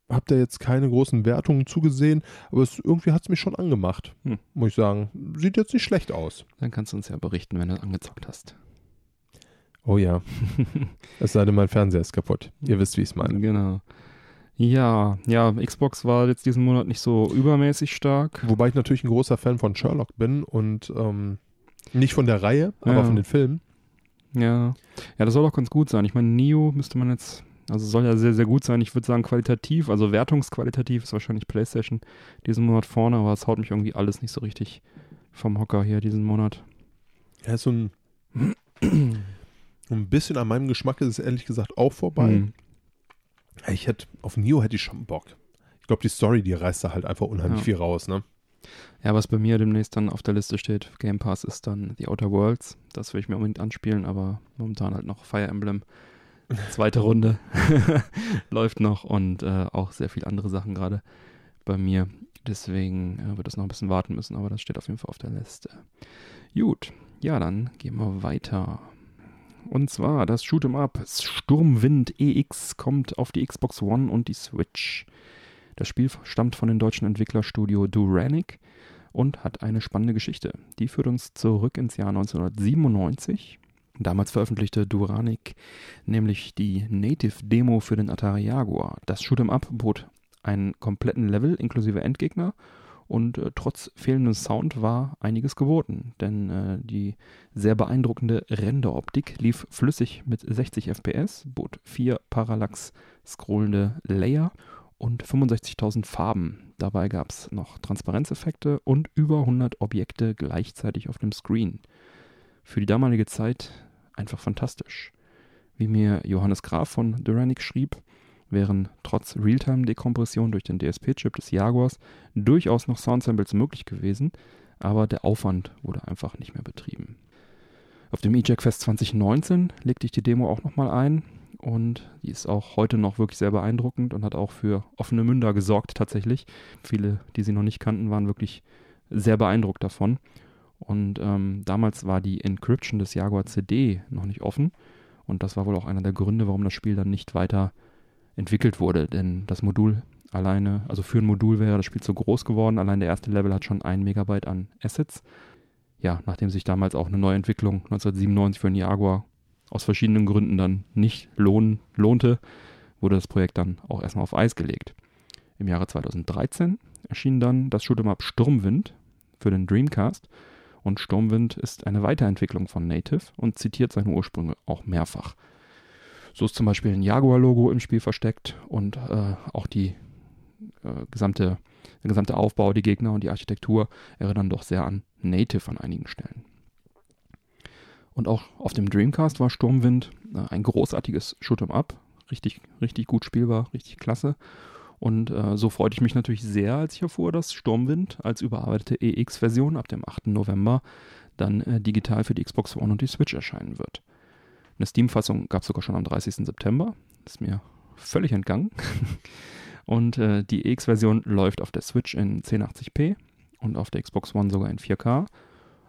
habe da jetzt keine großen Wertungen zugesehen, aber es, irgendwie hat es mich schon angemacht, Hm. muss ich sagen. Sieht jetzt nicht schlecht aus. Dann kannst du uns ja berichten, wenn du angezockt hast. Oh ja. es sei denn, mein Fernseher ist kaputt. Ihr wisst, wie ich es meine. Genau. Ja, ja, Xbox war jetzt diesen Monat nicht so übermäßig stark. Wobei ich natürlich ein großer Fan von Sherlock bin und ähm, nicht von der Reihe, aber Ja. von den Filmen. Ja. Ja, das soll auch ganz gut sein. Ich meine, Neo müsste man jetzt, also soll ja sehr, sehr gut sein. Ich würde sagen, qualitativ, also wertungsqualitativ ist wahrscheinlich PlayStation diesen Monat vorne, aber es haut mich irgendwie alles nicht so richtig vom Hocker hier diesen Monat. Er ist so ein, ein bisschen an meinem Geschmack ist es ehrlich gesagt auch vorbei. Hm. Ich hätte, auf Neo hätte ich schon Bock. Ich glaube, die Story, die reißt da halt einfach unheimlich Ja. viel raus, ne? Ja, was bei mir demnächst dann auf der Liste steht, Game Pass, ist dann The Outer Worlds. Das will ich mir unbedingt anspielen, aber momentan halt noch Fire Emblem. Zweite Runde läuft noch und äh, auch sehr viele andere Sachen gerade bei mir. Deswegen äh, wird es noch ein bisschen warten müssen, aber das steht auf jeden Fall auf der Liste. Gut, ja, dann gehen wir weiter. Und zwar das Shoot'em Up Sturmwind EX kommt auf die Xbox One und die Switch. Das Spiel stammt von dem deutschen Entwicklerstudio Duranic und hat eine spannende Geschichte. Die führt uns zurück ins Jahr 1997. Damals veröffentlichte Duranic nämlich die Native-Demo für den Atari Jaguar. Das Shoot'em Up bot einen kompletten Level inklusive Endgegner und äh, trotz fehlendem Sound war einiges geboten, denn äh, die sehr beeindruckende Renderoptik lief flüssig mit 60 FPS, bot vier parallax scrollende Layer und 65.000 Farben. Dabei gab es noch Transparenzeffekte und über 100 Objekte gleichzeitig auf dem Screen. Für die damalige Zeit einfach fantastisch. Wie mir Johannes Graf von Duranic schrieb, wären trotz Realtime-Dekompression durch den DSP-Chip des Jaguars durchaus noch Soundsamples möglich gewesen, aber der Aufwand wurde einfach nicht mehr betrieben. Auf dem eJack Fest 2019 legte ich die Demo auch nochmal ein und die ist auch heute noch wirklich sehr beeindruckend und hat auch für offene Münder gesorgt tatsächlich. Viele, die sie noch nicht kannten, waren wirklich sehr beeindruckt davon. Und ähm, damals war die Encryption des Jaguar CD noch nicht offen und das war wohl auch einer der Gründe, warum das Spiel dann nicht weiter entwickelt wurde, denn das Modul alleine, also für ein Modul wäre das Spiel zu groß geworden. Allein der erste Level hat schon ein Megabyte an Assets. Ja, nachdem sich damals auch eine Neuentwicklung 1997 für den Jaguar aus verschiedenen Gründen dann nicht lohn, lohnte, wurde das Projekt dann auch erstmal auf Eis gelegt. Im Jahre 2013 erschien dann das Shoot'em Up Sturmwind für den Dreamcast und Sturmwind ist eine Weiterentwicklung von Native und zitiert seine Ursprünge auch mehrfach. So ist zum Beispiel ein Jaguar-Logo im Spiel versteckt und äh, auch die äh, gesamte, der gesamte Aufbau, die Gegner und die Architektur erinnern doch sehr an Native an einigen Stellen. Und auch auf dem Dreamcast war Sturmwind äh, ein großartiges Shoot'em Up, richtig, richtig gut spielbar, richtig klasse. Und äh, so freute ich mich natürlich sehr, als ich erfuhr, dass Sturmwind als überarbeitete EX-Version ab dem 8. November dann äh, digital für die Xbox One und die Switch erscheinen wird. Eine Steam-Fassung gab es sogar schon am 30. September. Ist mir völlig entgangen. und äh, die EX-Version läuft auf der Switch in 1080p und auf der Xbox One sogar in 4K.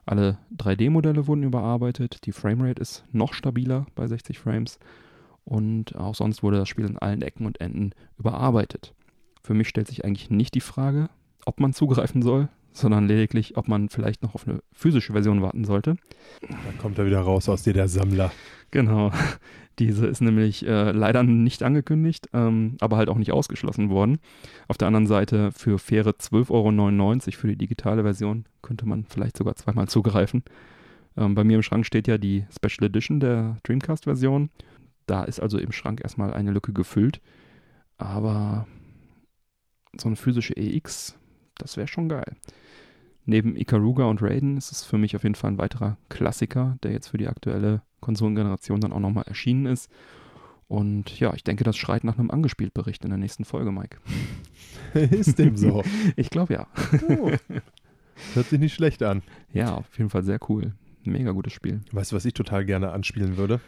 Alle 3D-Modelle wurden überarbeitet. Die Framerate ist noch stabiler bei 60 Frames. Und auch sonst wurde das Spiel in allen Ecken und Enden überarbeitet. Für mich stellt sich eigentlich nicht die Frage, ob man zugreifen soll, sondern lediglich, ob man vielleicht noch auf eine physische Version warten sollte. Dann kommt er wieder raus aus dir, der Sammler. Genau. Diese ist nämlich äh, leider nicht angekündigt, ähm, aber halt auch nicht ausgeschlossen worden. Auf der anderen Seite für faire 12,99 Euro für die digitale Version könnte man vielleicht sogar zweimal zugreifen. Ähm, bei mir im Schrank steht ja die Special Edition der Dreamcast-Version. Da ist also im Schrank erstmal eine Lücke gefüllt. Aber so eine physische EX, das wäre schon geil. neben Ikaruga und Raiden ist es für mich auf jeden Fall ein weiterer Klassiker, der jetzt für die aktuelle Konsolengeneration dann auch nochmal erschienen ist. Und ja, ich denke, das schreit nach einem Angespielt-Bericht in der nächsten Folge, Mike. ist dem so. Ich glaube ja. Oh. Hört sich nicht schlecht an. Ja, auf jeden Fall sehr cool. Mega gutes Spiel. Weißt du, was ich total gerne anspielen würde?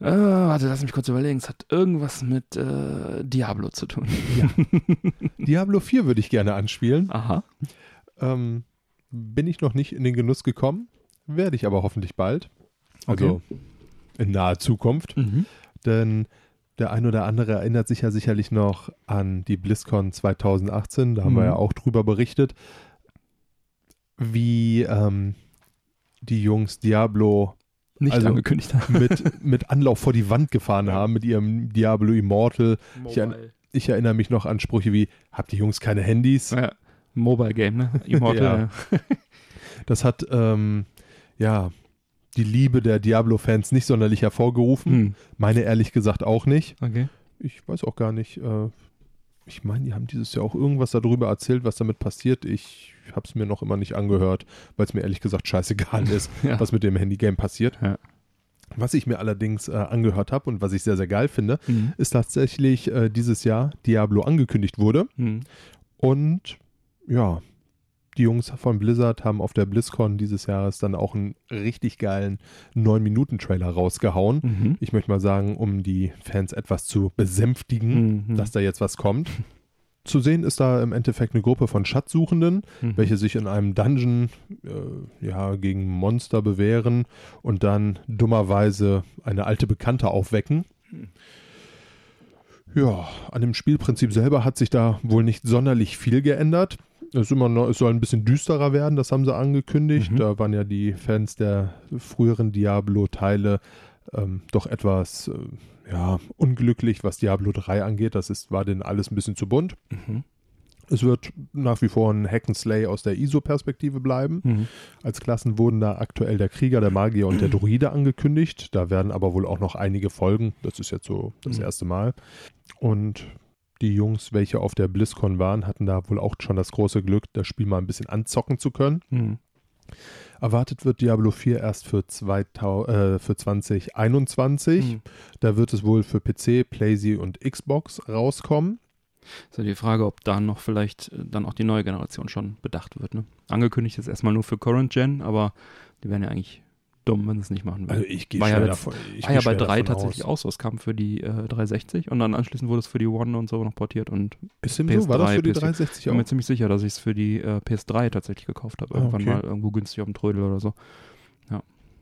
Äh, warte, lass mich kurz überlegen. Es hat irgendwas mit äh, Diablo zu tun. Ja. Diablo 4 würde ich gerne anspielen. Aha. Ähm, bin ich noch nicht in den Genuss gekommen, werde ich aber hoffentlich bald. Also in naher Zukunft. Mhm. Denn der ein oder andere erinnert sich ja sicherlich noch an die BlizzCon 2018. Da haben Mhm. wir ja auch drüber berichtet, wie ähm, die Jungs Diablo Nicht Also- angekündigt haben. mit, mit Anlauf vor die Wand gefahren haben, mit ihrem Diablo Immortal. Ich Ich erinnere mich noch an Sprüche wie, habt die Jungs keine Handys? Ja. Mobile Game, ne? Immortal. Das hat, ähm, ja, die Liebe der Diablo-Fans nicht sonderlich hervorgerufen. Hm. Meine ehrlich gesagt auch nicht. Okay. Ich weiß auch gar nicht. Äh, ich meine, die haben dieses Jahr auch irgendwas darüber erzählt, was damit passiert. Ich habe es mir noch immer nicht angehört, weil es mir ehrlich gesagt scheißegal ist, Ja. was mit dem Handygame passiert. Ja. Was ich mir allerdings äh, angehört habe und was ich sehr, sehr geil finde, Mhm. ist tatsächlich äh, dieses Jahr Diablo angekündigt wurde. Mhm. Und ja, die Jungs von Blizzard haben auf der BlizzCon dieses Jahres dann auch einen richtig geilen 9-Minuten-Trailer rausgehauen. Mhm. Ich möchte mal sagen, um die Fans etwas zu besänftigen, Mhm. dass da jetzt was kommt. Zu sehen ist da im Endeffekt eine Gruppe von Schatzsuchenden, Mhm. welche sich in einem Dungeon äh, ja, gegen Monster bewähren und dann dummerweise eine alte Bekannte aufwecken. Ja, an dem Spielprinzip selber hat sich da wohl nicht sonderlich viel geändert. Es, noch, es soll ein bisschen düsterer werden, das haben sie angekündigt. Mhm. Da waren ja die Fans der früheren Diablo-Teile ähm, doch etwas äh, ja, unglücklich, was Diablo 3 angeht. Das ist, war denen alles ein bisschen zu bunt. Mhm. Es wird nach wie vor ein Hack'n'Slay aus der ISO-Perspektive bleiben. Mhm. Als Klassen wurden da aktuell der Krieger, der Magier und der Druide angekündigt. Da werden aber wohl auch noch einige folgen. Das ist jetzt so das Mhm. erste Mal. Und die Jungs, welche auf der BlizzCon waren, hatten da wohl auch schon das große Glück, das Spiel mal ein bisschen anzocken zu können. Mhm. Erwartet wird Diablo 4 erst für, 2000, äh, für 2021. Mhm. Da wird es wohl für PC, PlayStation und Xbox rauskommen. Ist ja die Frage, ob da noch vielleicht äh, dann auch die neue Generation schon bedacht wird. Ne? Angekündigt ist erstmal nur für Current Gen, aber die wären ja eigentlich dumm, wenn sie es nicht machen Also würden. ich gehe ja davon. Ich War ja bei schwer 3 davon tatsächlich aus. auch so. Es kam für die äh, 360 und dann anschließend wurde es für die One und so noch portiert und Ist dem so? War das PS3, für die PS4? 360 ich bin auch? mir ziemlich sicher, dass ich es für die äh, PS3 tatsächlich gekauft habe. Ah, Irgendwann okay. mal irgendwo günstig auf dem Trödel oder so.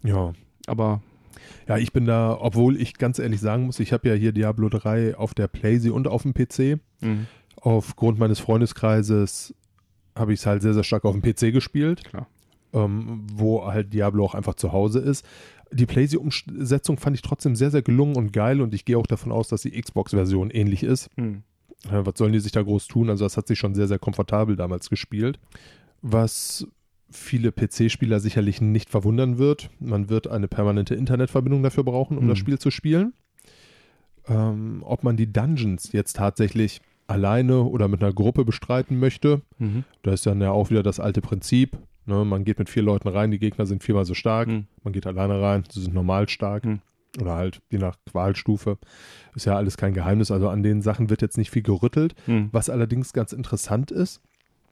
Ja. Aber Ja, ich bin da, obwohl ich ganz ehrlich sagen muss, ich habe ja hier Diablo 3 auf der PlayStation und auf dem PC. mh, Aufgrund meines Freundeskreises habe ich es halt sehr, sehr stark auf dem PC gespielt, klar. Ähm, wo halt Diablo auch einfach zu Hause ist. Die PlayStation-Umsetzung fand ich trotzdem sehr, sehr gelungen und geil und ich gehe auch davon aus, dass die Xbox-Version ähnlich ist. Mh. Äh, Was sollen die sich da groß tun? Also das hat sich schon sehr, sehr komfortabel damals gespielt. Was viele PC-Spieler sicherlich nicht verwundern wird. Man wird eine permanente Internetverbindung dafür brauchen, um Mhm. das Spiel zu spielen. Ähm, ob man die Dungeons jetzt tatsächlich alleine oder mit einer Gruppe bestreiten möchte, Mhm. da ist dann ja auch wieder das alte Prinzip. Ne? Man geht mit vier Leuten rein, die Gegner sind viermal so stark. Mhm. Man geht alleine rein, sie sind normal stark. Mhm. Oder halt je nach Qualstufe. Ist ja alles kein Geheimnis. Also an den Sachen wird jetzt nicht viel gerüttelt. Mhm. Was allerdings ganz interessant ist,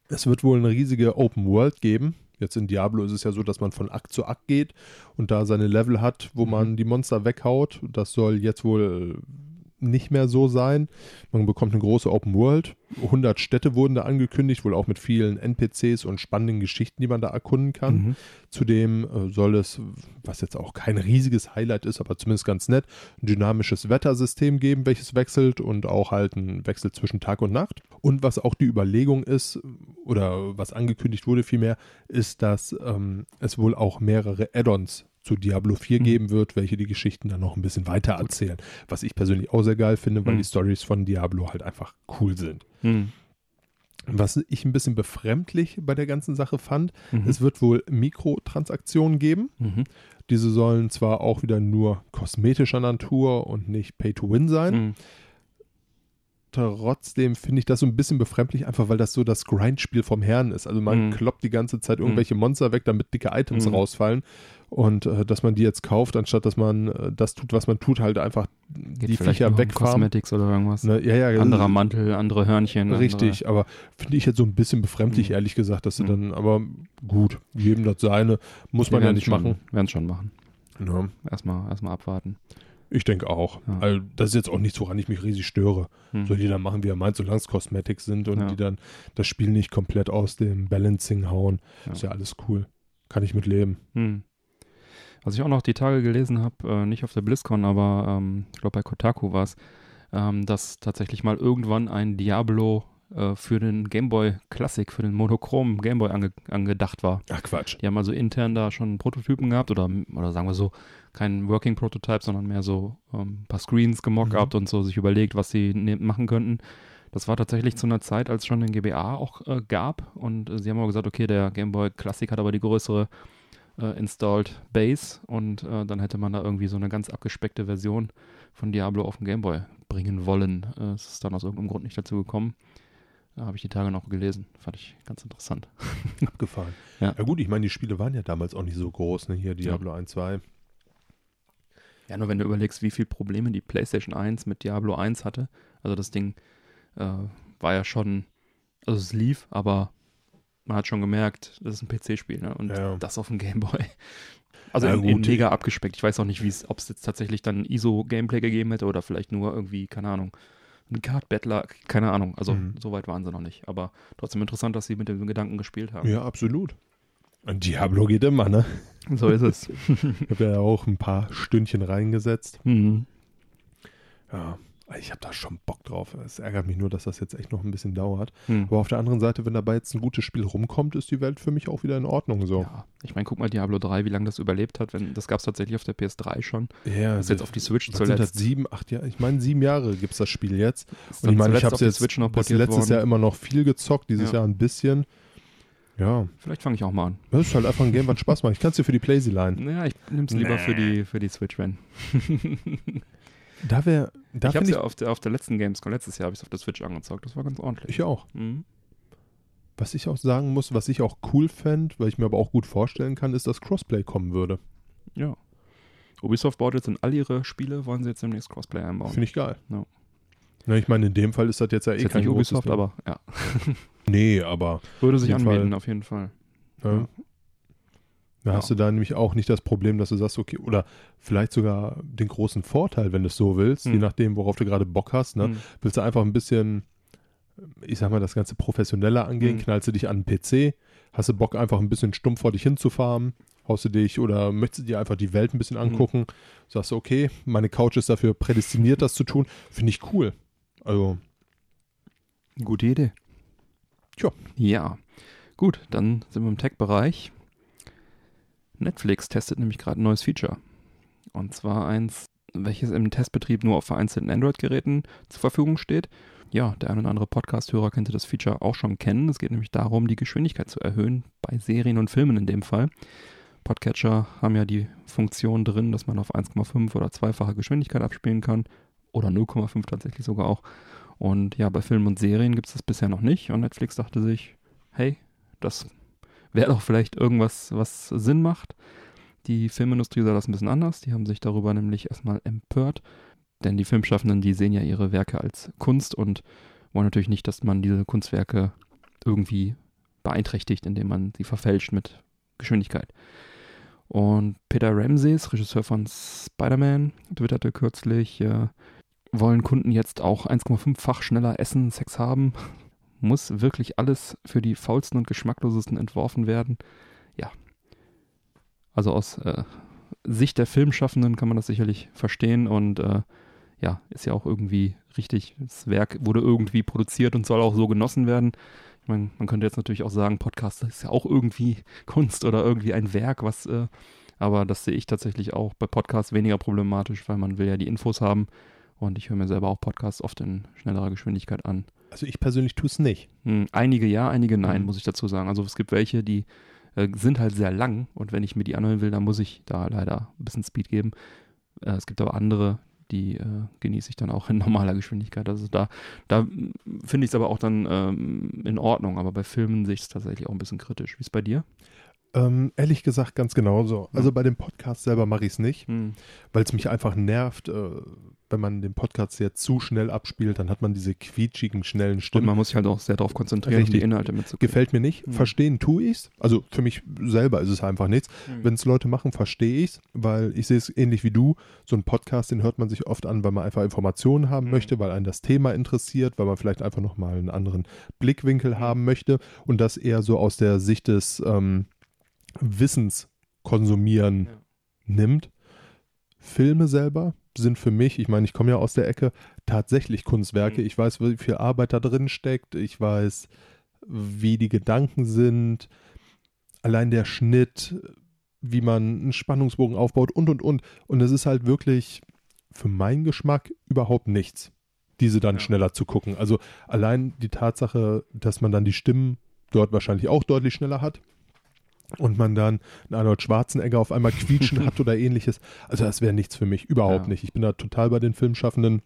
es wird wohl eine riesige Open World geben. Jetzt in Diablo ist es ja so, dass man von Akt zu Akt geht und da seine Level hat, wo Mhm. man die Monster weghaut. Das soll jetzt wohl nicht mehr so sein. Man bekommt eine große Open World. 100 Städte wurden da angekündigt, wohl auch mit vielen NPCs und spannenden Geschichten, die man da erkunden kann. Mhm. Zudem äh, soll es, was jetzt auch kein riesiges Highlight ist, aber zumindest ganz nett, ein dynamisches Wettersystem geben, welches wechselt und auch halt ein Wechsel zwischen Tag und Nacht. Und was auch die Überlegung ist, oder was angekündigt wurde vielmehr, ist, dass ähm, es wohl auch mehrere Add-ons zu Diablo 4 Mhm. geben wird, welche die Geschichten dann noch ein bisschen weiter erzählen. Was ich persönlich auch sehr geil finde, weil Mhm. die Stories von Diablo halt einfach cool sind. Mhm. Was ich ein bisschen befremdlich bei der ganzen Sache fand, Mhm. es wird wohl Mikrotransaktionen geben. Mhm. Diese sollen zwar auch wieder nur kosmetischer Natur und nicht Pay to Win sein. Mhm. trotzdem finde ich das so ein bisschen befremdlich, einfach weil das so das Grindspiel vom Herrn ist. Also man Mhm. kloppt die ganze Zeit irgendwelche Monster weg, damit dicke Items Mhm. rausfallen. Und äh, dass man die jetzt kauft, anstatt dass man äh, das tut, was man tut, halt einfach Geht die Viecher wegfarmen. Cosmetics oder irgendwas. Ne, ja, ja, Anderer Mantel, andere Hörnchen. Richtig, aber finde ich jetzt so ein bisschen befremdlich, Mhm. ehrlich gesagt, dass sie Mhm. dann, aber gut, jedem das seine, muss Andere. man ja Die nicht werden's machen. schon, Werden schon machen. Ja, Erstmal erstmal abwarten. Ich denke auch. Ja. Also, das ist jetzt auch nichts, woran ich mich riesig störe. Hm. Soll jeder machen, wie er meint, solange es Cosmetics sind und Ja. die dann das Spiel nicht komplett aus dem Balancing hauen. Ja. Ist ja alles cool. Kann ich mit leben. Hm. Was ich auch noch die Tage gelesen habe, äh, nicht auf der BlizzCon, aber ähm, ich glaube bei Kotaku war es, ähm, dass tatsächlich mal irgendwann ein Diablo äh, für den Game Boy Classic, für den monochromen Game Boy ange angedacht war. Ach Quatsch. Die haben also intern da schon Prototypen gehabt oder, oder sagen wir so, kein Working Prototype, sondern mehr so ähm, ein paar Screens gemockt Mhm. und so sich überlegt, was sie ne machen könnten. Das war tatsächlich zu einer Zeit, als es schon den GBA auch äh, gab und äh, sie haben aber gesagt, okay, der Game Boy Classic hat aber die größere äh, installed Base und äh, dann hätte man da irgendwie so eine ganz abgespeckte Version von Diablo auf den Game Boy bringen wollen. Es ist dann aus irgendeinem Grund nicht dazu gekommen. Da habe ich die Tage noch gelesen. Fand ich ganz interessant. Abgefahren. Ja. Ja. gut, ich meine, die Spiele waren ja damals auch nicht so groß, ne? Hier Diablo 1, 2. Ja, nur wenn du überlegst, wie viele Probleme die PlayStation 1 mit Diablo 1 hatte. Also das Ding äh, war ja schon, also es lief, aber man hat schon gemerkt, das ist ein PC-Spiel, ne? Und Ja. das auf dem Gameboy. Also Ja, in, mega abgespeckt. Ich weiß auch nicht, ob es jetzt tatsächlich dann ISO-Gameplay gegeben hätte oder vielleicht nur irgendwie, keine Ahnung, ein Card-Battler, keine Ahnung. Also Mhm. so weit waren sie noch nicht. Aber trotzdem interessant, dass sie mit dem Gedanken gespielt haben. Ja, absolut. Und Diablo geht immer, ne? So ist es. Ich habe ja auch ein paar Stündchen reingesetzt. mhm. Ja, ich habe da schon Bock drauf. Es ärgert mich nur, dass das jetzt echt noch ein bisschen dauert. Hm. Aber auf der anderen Seite, wenn dabei jetzt ein gutes Spiel rumkommt, ist die Welt für mich auch wieder in Ordnung so. Ja, ich meine, guck mal Diablo 3, wie lange das überlebt hat. Wenn, das gab es tatsächlich auf der PS3 schon. Ja, Das ist jetzt auf die Switch was sind das? zuletzt. Sieben, acht Jahre? Ich meine, sieben Jahre gibt es das Spiel jetzt. Ist Und ich meine, ich zuletzt habe jetzt Switch noch bis letztes worden. Jahr immer noch viel gezockt, dieses Ja. Jahr ein bisschen. Ja, Vielleicht fange ich auch mal an. das ist halt einfach ein Game, was Spaß macht. Ich kann es dir für die Playsee leihen. Naja, ich nehme es lieber Nee. für die, für die Switch, wenn. Da wäre, da ich habe ja auf der, auf der letzten Gamescom, letztes Jahr habe ich es auf der Switch angezockt. Das war ganz ordentlich. ich auch. Mhm. Was ich auch sagen muss, was ich auch cool fände, weil ich mir aber auch gut vorstellen kann, ist, dass Crossplay kommen würde. Ja. Ubisoft baut jetzt in all ihre Spiele, wollen sie jetzt demnächst Crossplay einbauen. Finde ich geil. Ja. Na, ich meine, in dem Fall ist das jetzt ja eh Ist kein nicht Ubisoft, aber ja. Nee, aber Würde sich anbieten, Fall. auf jeden Fall. ja. Ja. Da Ja. hast du da nämlich auch nicht das Problem, dass du sagst, okay, oder vielleicht sogar den großen Vorteil, wenn du es so willst, Hm. je nachdem, worauf du gerade Bock hast, ne? Mhm. Willst du einfach ein bisschen, ich sag mal, das Ganze professioneller angehen, Mhm. knallst du dich an den PC, hast du Bock, einfach ein bisschen stumpf vor dich hinzufahren, haust du dich oder möchtest du dir einfach die Welt ein bisschen Mhm. angucken, sagst du, okay, meine Couch ist dafür prädestiniert, das zu tun, finde ich cool. Also, Gute Idee. Tja. Ja. Gut, dann sind wir im Tech-Bereich. Netflix testet nämlich gerade ein neues Feature. Und zwar eins, welches im Testbetrieb nur auf vereinzelten Android-Geräten zur Verfügung steht. Ja, der ein oder andere Podcast-Hörer könnte das Feature auch schon kennen. Es geht nämlich darum, die Geschwindigkeit zu erhöhen, bei Serien und Filmen in dem Fall. Podcatcher haben ja die Funktion drin, dass man auf 1,5 oder zweifache Geschwindigkeit abspielen kann. Oder 0,5 tatsächlich sogar auch. Und ja, bei Filmen und Serien gibt es das bisher noch nicht. Und Netflix dachte sich, hey, das wäre doch vielleicht irgendwas, was Sinn macht. Die Filmindustrie sah das ein bisschen anders. Die haben sich darüber nämlich erstmal empört. Denn die Filmschaffenden, die sehen ja ihre Werke als Kunst und wollen natürlich nicht, dass man diese Kunstwerke irgendwie beeinträchtigt, indem man sie verfälscht mit Geschwindigkeit. Und Peter Ramses, Regisseur von Spider-Man, twitterte kürzlich, äh, wollen Kunden jetzt auch 1,5-fach schneller essen, Sex haben? Muss wirklich alles für die faulsten und geschmacklosesten entworfen werden? Ja. Also aus äh, Sicht der Filmschaffenden kann man das sicherlich verstehen und äh, ja, ist ja auch irgendwie richtig. Das Werk wurde irgendwie produziert und soll auch so genossen werden. Ich meine, man könnte jetzt natürlich auch sagen, Podcast ist ja auch irgendwie Kunst oder irgendwie ein Werk, was, äh, aber das sehe ich tatsächlich auch bei Podcasts weniger problematisch, weil man will ja die Infos haben und ich höre mir selber auch Podcasts oft in schnellerer Geschwindigkeit an. Also ich persönlich tue es nicht. Hm, einige ja, einige nein, Mhm. muss ich dazu sagen. Also es gibt welche, die äh, sind halt sehr lang und wenn ich mir die anhören will, dann muss ich da leider ein bisschen Speed geben. Äh, es gibt aber andere, die äh, genieße ich dann auch in normaler Geschwindigkeit. Also da, da finde ich es aber auch dann ähm, in Ordnung, aber bei Filmen sehe ich es tatsächlich auch ein bisschen kritisch. Wie ist es bei dir? Ähm, ehrlich gesagt ganz genauso. Also Hm. bei dem Podcast selber mache ich es nicht, Hm. weil es mich einfach nervt, äh, wenn man den Podcast jetzt zu schnell abspielt, dann hat man diese quietschigen, schnellen Und Stimmen. man muss sich halt auch sehr darauf konzentrieren, Richtig. die Inhalte mitzukriegen. Gefällt mir nicht. Hm. Verstehen tue ich's. Also für mich selber ist es einfach nichts. Hm. Wenn es Leute machen, verstehe ich's, weil ich sehe es ähnlich wie du. So ein Podcast, den hört man sich oft an, weil man einfach Informationen haben Mhm. möchte, weil einen das Thema interessiert, weil man vielleicht einfach nochmal einen anderen Blickwinkel haben möchte und das eher so aus der Sicht des ähm, Wissens konsumieren Ja. nimmt. Filme selber sind für mich, ich meine, ich komme ja aus der Ecke, tatsächlich Kunstwerke. Mhm. Ich weiß, wie viel Arbeit da drin steckt. Ich weiß, wie die Gedanken sind. Allein der Schnitt, wie man einen Spannungsbogen aufbaut und, und, und. Und es ist halt wirklich für meinen Geschmack überhaupt nichts, diese dann Ja. schneller zu gucken. Also allein die Tatsache, dass man dann die Stimmen dort wahrscheinlich auch deutlich schneller hat und man dann einen Arnold Schwarzenegger auf einmal quietschen hat oder ähnliches. Also das wäre nichts für mich, überhaupt Ja. nicht. Ich bin da total bei den Filmschaffenden.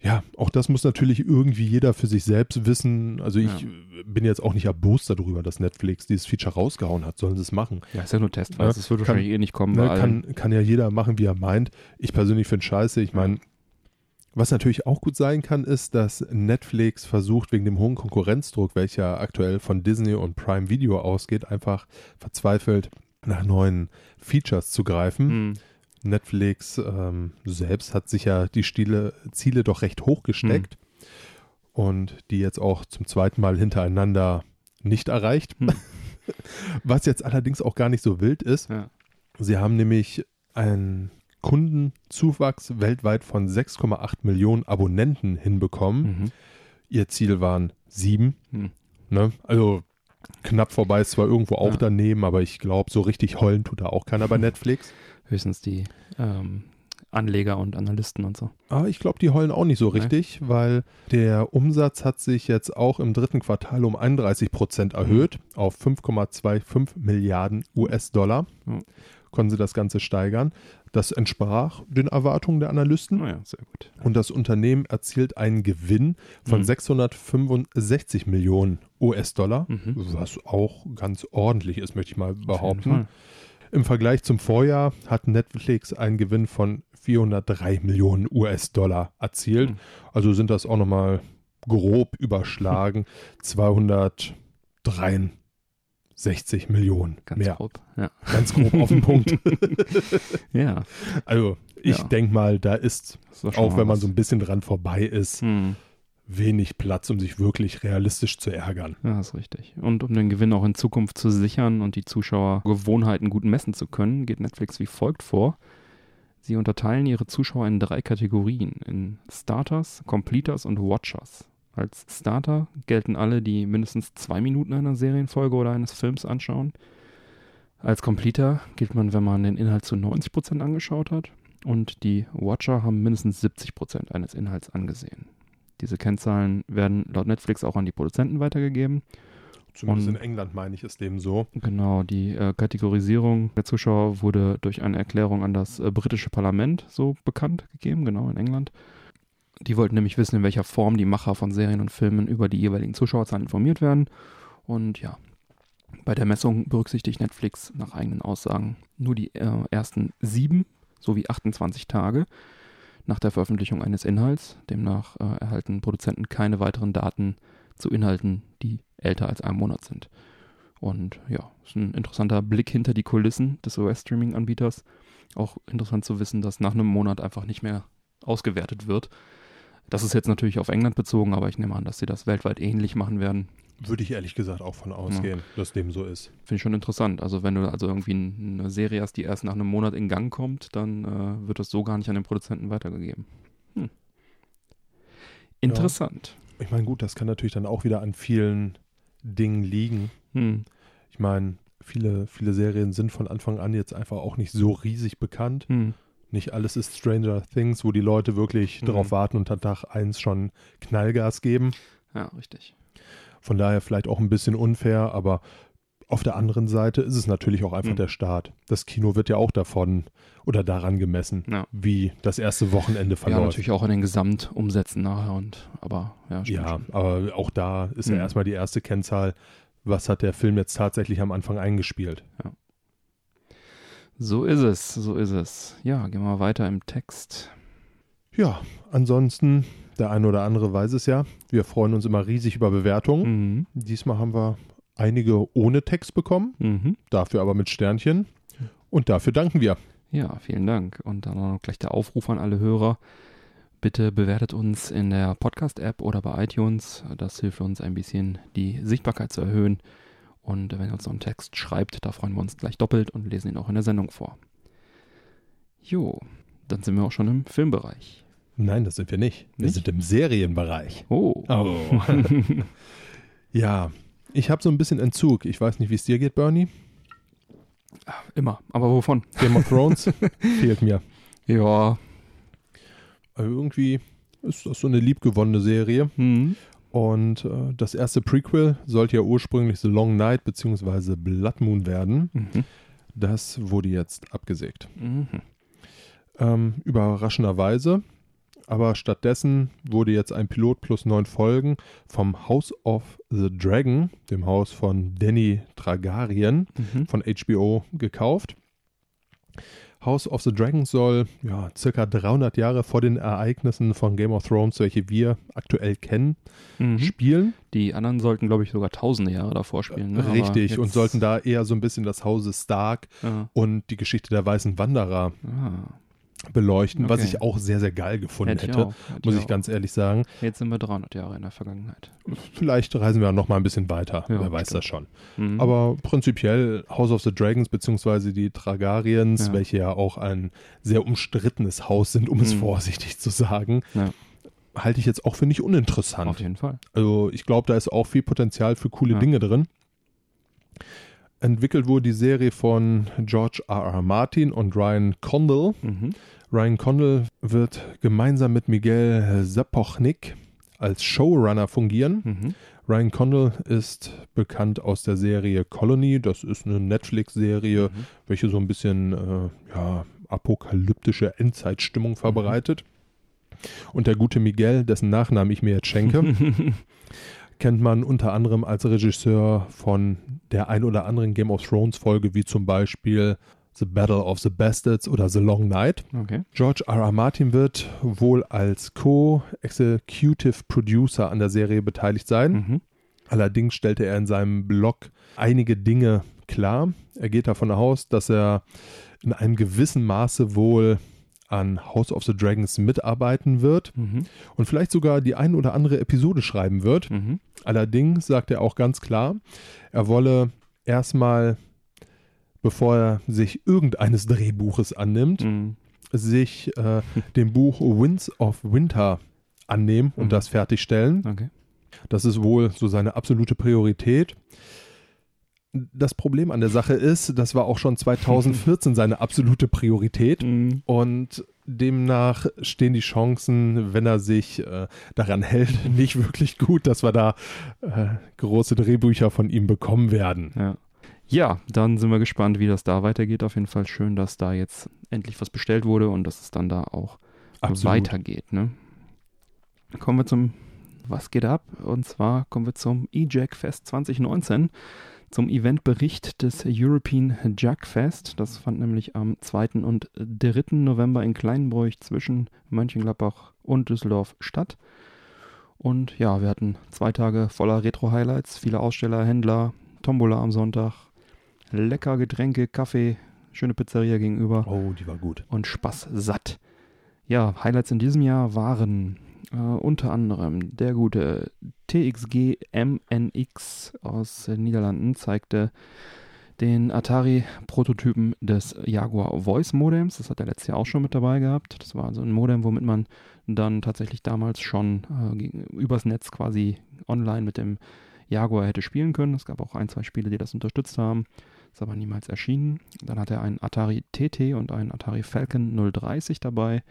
Ja, auch das muss natürlich irgendwie jeder für sich selbst wissen. Also ich Ja. bin jetzt auch nicht erbost darüber, dass Netflix dieses Feature rausgehauen hat. Sollen sie es machen? Ja, ist ja nur Testweise. Ja, Es wird kann- wahrscheinlich eh nicht kommen Ne, kann, kann ja jeder machen, wie er meint. Ich persönlich finde scheiße. Ich meine, was natürlich auch gut sein kann, ist, dass Netflix versucht, wegen dem hohen Konkurrenzdruck, welcher aktuell von Disney und Prime Video ausgeht, einfach verzweifelt nach neuen Features zu greifen. Hm. Netflix ähm, selbst hat sich ja die Stile, Ziele doch recht hoch gesteckt und die jetzt auch zum zweiten Mal hintereinander nicht erreicht. Hm. Was jetzt allerdings auch gar nicht so wild ist. Ja. Sie haben nämlich einen Kundenzuwachs weltweit von 6,8 Millionen Abonnenten hinbekommen. Mhm. Ihr Ziel waren sieben. Hm. Ne? Also knapp vorbei ist zwar irgendwo auch Ja. daneben, aber ich glaube, so richtig heulen tut da auch keiner bei Netflix. Höchstens die ähm, Anleger und Analysten und so. Ah, ich glaube, die heulen auch nicht so richtig, weil der Umsatz hat sich jetzt auch im dritten Quartal um 31 Prozent erhöht auf 5,25 Milliarden US-Dollar. Ja. Konnten sie das Ganze steigern. Das entsprach den Erwartungen der Analysten. Naja, sehr gut. Und das Unternehmen erzielt einen Gewinn von Mhm. 665 Millionen US-Dollar, Mhm. was auch ganz ordentlich ist, möchte ich mal behaupten. Im Vergleich zum Vorjahr hat Netflix einen Gewinn von 403 Millionen US-Dollar erzielt. Mhm. Also sind das auch nochmal grob überschlagen 263 Millionen Ganz mehr. grob. Ja. Ganz grob auf den Punkt. ja. Also ich Ja. denke mal, da ist, schon auch wenn man was. so ein bisschen dran vorbei ist, Hm. wenig Platz, um sich wirklich realistisch zu ärgern. Ja, ist richtig. Und um den Gewinn auch in Zukunft zu sichern und die Zuschauergewohnheiten gut messen zu können, geht Netflix wie folgt vor. Sie unterteilen ihre Zuschauer in drei Kategorien: in Starters, Completers und Watchers. Als Starter gelten alle, die mindestens zwei Minuten einer Serienfolge oder eines Films anschauen. Als Completer gilt man, wenn man den Inhalt zu 90% angeschaut hat. Und die Watcher haben mindestens 70% eines Inhalts angesehen. Diese Kennzahlen werden laut Netflix auch an die Produzenten weitergegeben. Zumindest Und- in England meine ich es dem so. Genau, die äh, Kategorisierung der Zuschauer wurde durch eine Erklärung an das äh, britische Parlament so bekannt gegeben, genau in England. Die wollten nämlich wissen, in welcher Form die Macher von Serien und Filmen über die jeweiligen Zuschauerzahlen informiert werden. Und ja, bei der Messung berücksichtigt Netflix nach eigenen Aussagen nur die äh, ersten sieben sowie 28 Tage nach der Veröffentlichung eines Inhalts. Demnach äh, erhalten Produzenten keine weiteren Daten zu Inhalten, die älter als einen Monat sind. Und ja, ist ein interessanter Blick hinter die Kulissen des US-Streaming-Anbieters. Auch interessant zu wissen, dass nach einem Monat einfach nicht mehr ausgewertet wird. Das ist jetzt natürlich auf England bezogen, aber ich nehme an, dass sie das weltweit ähnlich machen werden. Würde ich ehrlich gesagt auch von ausgehen, dass dem so ist. Finde ich schon interessant. Also wenn du also irgendwie eine Serie hast, die erst nach einem Monat in Gang kommt, dann äh, wird das so gar nicht an den Produzenten weitergegeben. Hm. Interessant. Ich meine, gut, das kann natürlich dann auch wieder an vielen Dingen liegen. Hm. Ich meine, viele, viele Serien sind von Anfang an jetzt einfach auch nicht so riesig bekannt. Hm. Nicht alles ist Stranger Things, wo die Leute wirklich Mhm. darauf warten und an Tag 1 schon Knallgas geben. Ja, richtig. Von daher vielleicht auch ein bisschen unfair, aber Auf der anderen Seite ist es natürlich auch einfach Mhm. der Start. Das Kino wird ja auch davon oder daran gemessen, Ja. wie das erste Wochenende Ja, verläuft. natürlich auch in den Gesamtumsätzen nachher und aber ja, Ja, schon. aber auch da ist ja Mhm. erstmal die erste Kennzahl, was hat der Film jetzt tatsächlich am Anfang eingespielt. So ist es, so ist es. Ja, gehen wir weiter im Text. Ja, ansonsten, der eine oder andere weiß es ja, wir freuen uns immer riesig über Bewertungen. Mhm. Diesmal haben wir einige ohne Text bekommen, Mhm. dafür aber mit Sternchen. Und dafür danken wir. Ja, vielen Dank. Und dann noch gleich der Aufruf an alle Hörer. Bitte bewertet uns in der Podcast-App oder bei iTunes. Das hilft uns ein bisschen, die Sichtbarkeit zu erhöhen. Und wenn ihr uns noch einen Text schreibt, da freuen wir uns gleich doppelt und lesen ihn auch in der Sendung vor. Jo, dann sind wir auch schon im Filmbereich. Nein, das sind wir nicht. Wir Nicht? sind im Serienbereich. Oh. Oh. ja, ich habe so ein bisschen Entzug. Ich weiß nicht, wie es dir geht, Bernie. Immer. Aber wovon? Game of Thrones fehlt mir. Ja. Also irgendwie ist das so eine liebgewonnene Serie. Hm. Und äh, das erste Prequel sollte ja ursprünglich The Long Night bzw. Blood Moon werden. Mhm. Das wurde jetzt abgesägt. Mhm. Ähm, überraschenderweise. Aber stattdessen wurde jetzt ein Pilot plus neun Folgen vom House of the Dragon, dem Haus von Danny Targaryen Mhm. von HBO gekauft. House of the Dragon soll ja, circa 300 Jahre vor den Ereignissen von Game of Thrones, welche wir aktuell kennen, Mhm. spielen. Die anderen sollten, glaube ich, sogar tausende Jahre davor spielen. Ne? Richtig. Und sollten da eher so ein bisschen das Hause Stark Ja. und die Geschichte der weißen Wanderer Ah, beleuchten, was Okay. ich auch sehr, sehr geil gefunden hätte ich hätte. auch, hätte Muss ich ich ganz ehrlich sagen. Jetzt sind wir 300 Jahre in der Vergangenheit. Vielleicht reisen wir noch mal ein bisschen weiter. Ja, Wer weiß stimmt. das schon. Mhm. Aber prinzipiell House of the Dragons beziehungsweise die Targaryens, Ja. welche ja auch ein sehr umstrittenes Haus sind, um es Mhm. vorsichtig zu sagen, Ja. halte ich jetzt auch für nicht uninteressant. Auf jeden Fall. Also ich glaube, da ist auch viel Potenzial für coole. Dinge drin. Entwickelt wurde die Serie von George R. R. Martin und Ryan Condal. Mhm. Ryan Condal wird gemeinsam mit Miguel Sapochnik als Showrunner fungieren. Mhm. Ryan Condal ist bekannt aus der Serie Colony. Das ist eine Netflix-Serie, Mhm. welche so ein bisschen äh, ja, apokalyptische Endzeitstimmung verbreitet. Und der gute Miguel, dessen Nachnamen ich mir jetzt schenke, kennt man unter anderem als Regisseur von der ein oder anderen Game of Thrones Folge, wie zum Beispiel The Battle of the Bastards oder The Long Night. Okay. George R. R. Martin wird wohl als Co-Executive Producer an der Serie beteiligt sein. Mhm. Allerdings stellte er in seinem Blog einige Dinge klar. Er geht davon aus, dass er in einem gewissen Maße wohl an House of the Dragons mitarbeiten wird Mhm. und vielleicht sogar die ein oder andere Episode schreiben wird. Mhm. Allerdings sagt er auch ganz klar, er wolle erstmal, bevor er sich irgendeines Drehbuches annimmt, Mhm. sich äh, dem Buch Winds of Winter annehmen und Mhm. das fertigstellen. Okay. Das ist wohl so seine absolute Priorität. Das Problem an der Sache ist, das war auch schon 2014 seine absolute Priorität. Mhm. Und demnach stehen die Chancen, wenn er sich äh, daran hält, nicht wirklich gut, dass wir da äh, große Drehbücher von ihm bekommen werden. Ja. Ja, dann sind wir gespannt, wie das da weitergeht. Auf jeden Fall schön, dass da jetzt endlich was bestellt wurde und dass es dann da auch weitergeht. Ne? Kommen wir zum Was geht ab? Und zwar kommen wir zum E-Jack Fest 2019, zum Eventbericht des European Jack Fest. Das fand nämlich am 2. und 3. November in Kleinbräuch zwischen Mönchengladbach und Düsseldorf statt. Und ja, wir hatten zwei Tage voller Retro-Highlights, viele Aussteller, Händler, Tombola am Sonntag, lecker Getränke, Kaffee, schöne Pizzeria gegenüber Oh, die war gut. und Spaß satt. Ja, Highlights in diesem Jahr waren äh, unter anderem der gute TXG MNX aus den Niederlanden zeigte den Atari-Prototypen des Jaguar Voice Modems. Das hat er letztes Jahr auch schon mit dabei gehabt. Das war also ein Modem, womit man dann tatsächlich damals schon äh, übers Netz quasi online mit dem Jaguar hätte spielen können. Es gab auch ein, zwei Spiele, die das unterstützt haben. Ist aber niemals erschienen. Dann hat er einen Atari TT und einen Atari Falcon 030 dabei.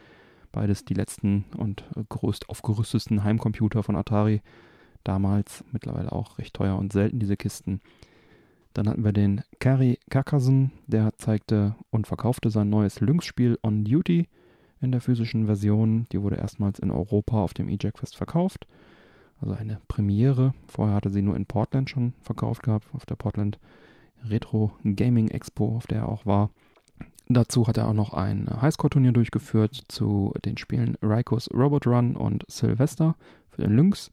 Beides die letzten und äh, größt aufgerüstesten Heimcomputer von Atari. Damals, mittlerweile auch recht teuer und selten, diese Kisten. Dann hatten wir den Kari Kakasen, der zeigte und verkaufte sein neues Lynx-Spiel On Duty in der physischen Version. Die wurde erstmals in Europa auf dem EJAC Fest verkauft. Also eine Premiere. Vorher hatte sie nur in Portland schon verkauft gehabt, auf der Portland Retro Gaming Expo, auf der er auch war. Dazu hat er auch noch ein Highscore-Turnier durchgeführt zu den Spielen Rikos Robot Run und Sylvester für den Lynx.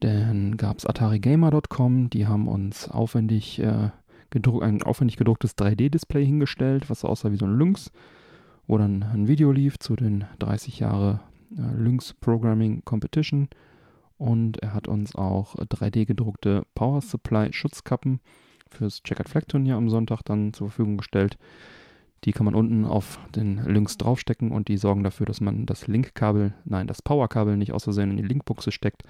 Dann gab es AtariGamer.com, die haben uns aufwendig, äh, ein aufwendig gedrucktes 3D-Display hingestellt, was aussah wie so ein Lynx, wo dann ein Video lief zu den 30 Jahre äh, Lynx Programming Competition. Und er hat uns auch 3D gedruckte Power Supply Schutzkappen fürs Checkered Flag Turnier am Sonntag dann zur Verfügung gestellt. Die kann man unten auf den Lynx draufstecken und die sorgen dafür, dass man das Link-Kabel, nein, das Power-Kabel nicht aus Versehen in die Linkbuchse steckt,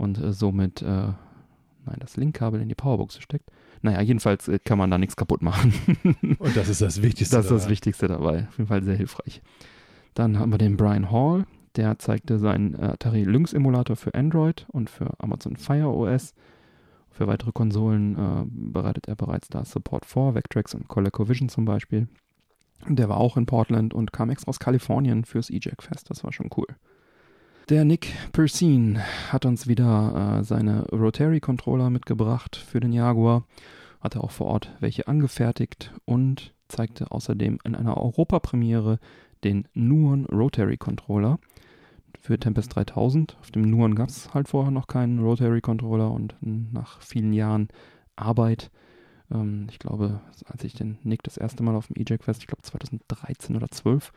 und äh, somit, äh, nein, das Linkkabel in die Powerbuchse steckt. Naja, jedenfalls äh, kann man da nichts kaputt machen. Und das ist das Wichtigste. Das ist das Wichtigste dabei. Auf jeden Fall sehr hilfreich. Dann haben wir den Brian Hall. Der zeigte seinen Atari Lynx Emulator für Android und für Amazon Fire OS. Für weitere Konsolen äh, bereitet er bereits da Support vor, Vectrex und ColecoVision zum Beispiel. Der war auch in Portland und kam extra aus Kalifornien fürs EJAC Fest. Das war schon cool. Der Nick Persine hat uns wieder äh, seine Rotary-Controller mitgebracht für den Jaguar. Hat er auch vor Ort welche angefertigt und zeigte außerdem in einer Europapremiere den Nuon Rotary Controller für Tempest 3000. Auf dem Nuon gab es halt vorher noch keinen Rotary Controller und nach vielen Jahren Arbeit, ähm, ich glaube, als ich den Nick das erste Mal auf dem EJAC Fest, ich glaube 2013 oder 12,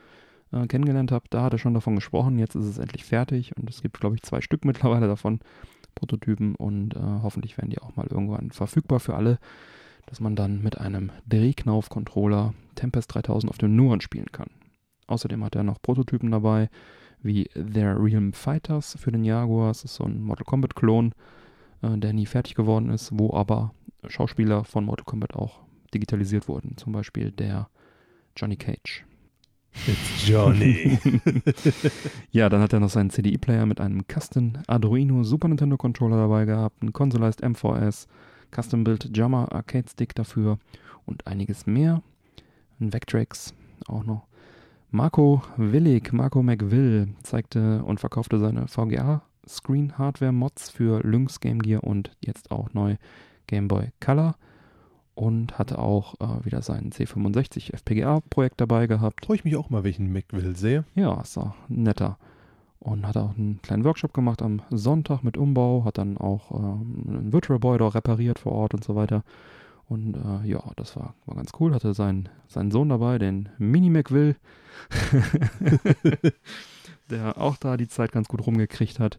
äh, kennengelernt habe, da hat er schon davon gesprochen. Jetzt ist es endlich fertig und es gibt, glaube ich, zwei Stück mittlerweile davon, Prototypen und äh, hoffentlich werden die auch mal irgendwann verfügbar für alle, dass man dann mit einem Drehknauf-Controller Tempest 3000 auf dem Nuon spielen kann. Außerdem hat er noch Prototypen dabei, wie Their Realm Fighters für den Jaguar. Das ist so ein Mortal Kombat-Klon, äh, der nie fertig geworden ist, wo aber Schauspieler von Mortal Kombat auch digitalisiert wurden. Zum Beispiel der Johnny Cage. It's Johnny. ja, dann hat er noch seinen CDI-Player mit einem Custom Arduino Super Nintendo Controller dabei gehabt, einen Consolized MVS, Custom Built Jammer Arcade Stick dafür und einiges mehr. Ein Vectrex auch noch. Marco Willig, Marco McVill, zeigte und verkaufte seine VGA Screen Hardware Mods für Lynx Game Gear und jetzt auch neu Game Boy Color und hatte auch äh, wieder sein C65 FPGA-Projekt dabei gehabt. Freue ich mich auch mal, welchen Mac-Will sehe. Ja, ist auch netter. Und hat auch einen kleinen Workshop gemacht am Sonntag mit Umbau, hat dann auch ähm, einen Virtual Boy da repariert vor Ort und so weiter. Und äh, ja, das war, war ganz cool. Hatte sein, seinen Sohn dabei, den Mini McWill, der auch da die Zeit ganz gut rumgekriegt hat.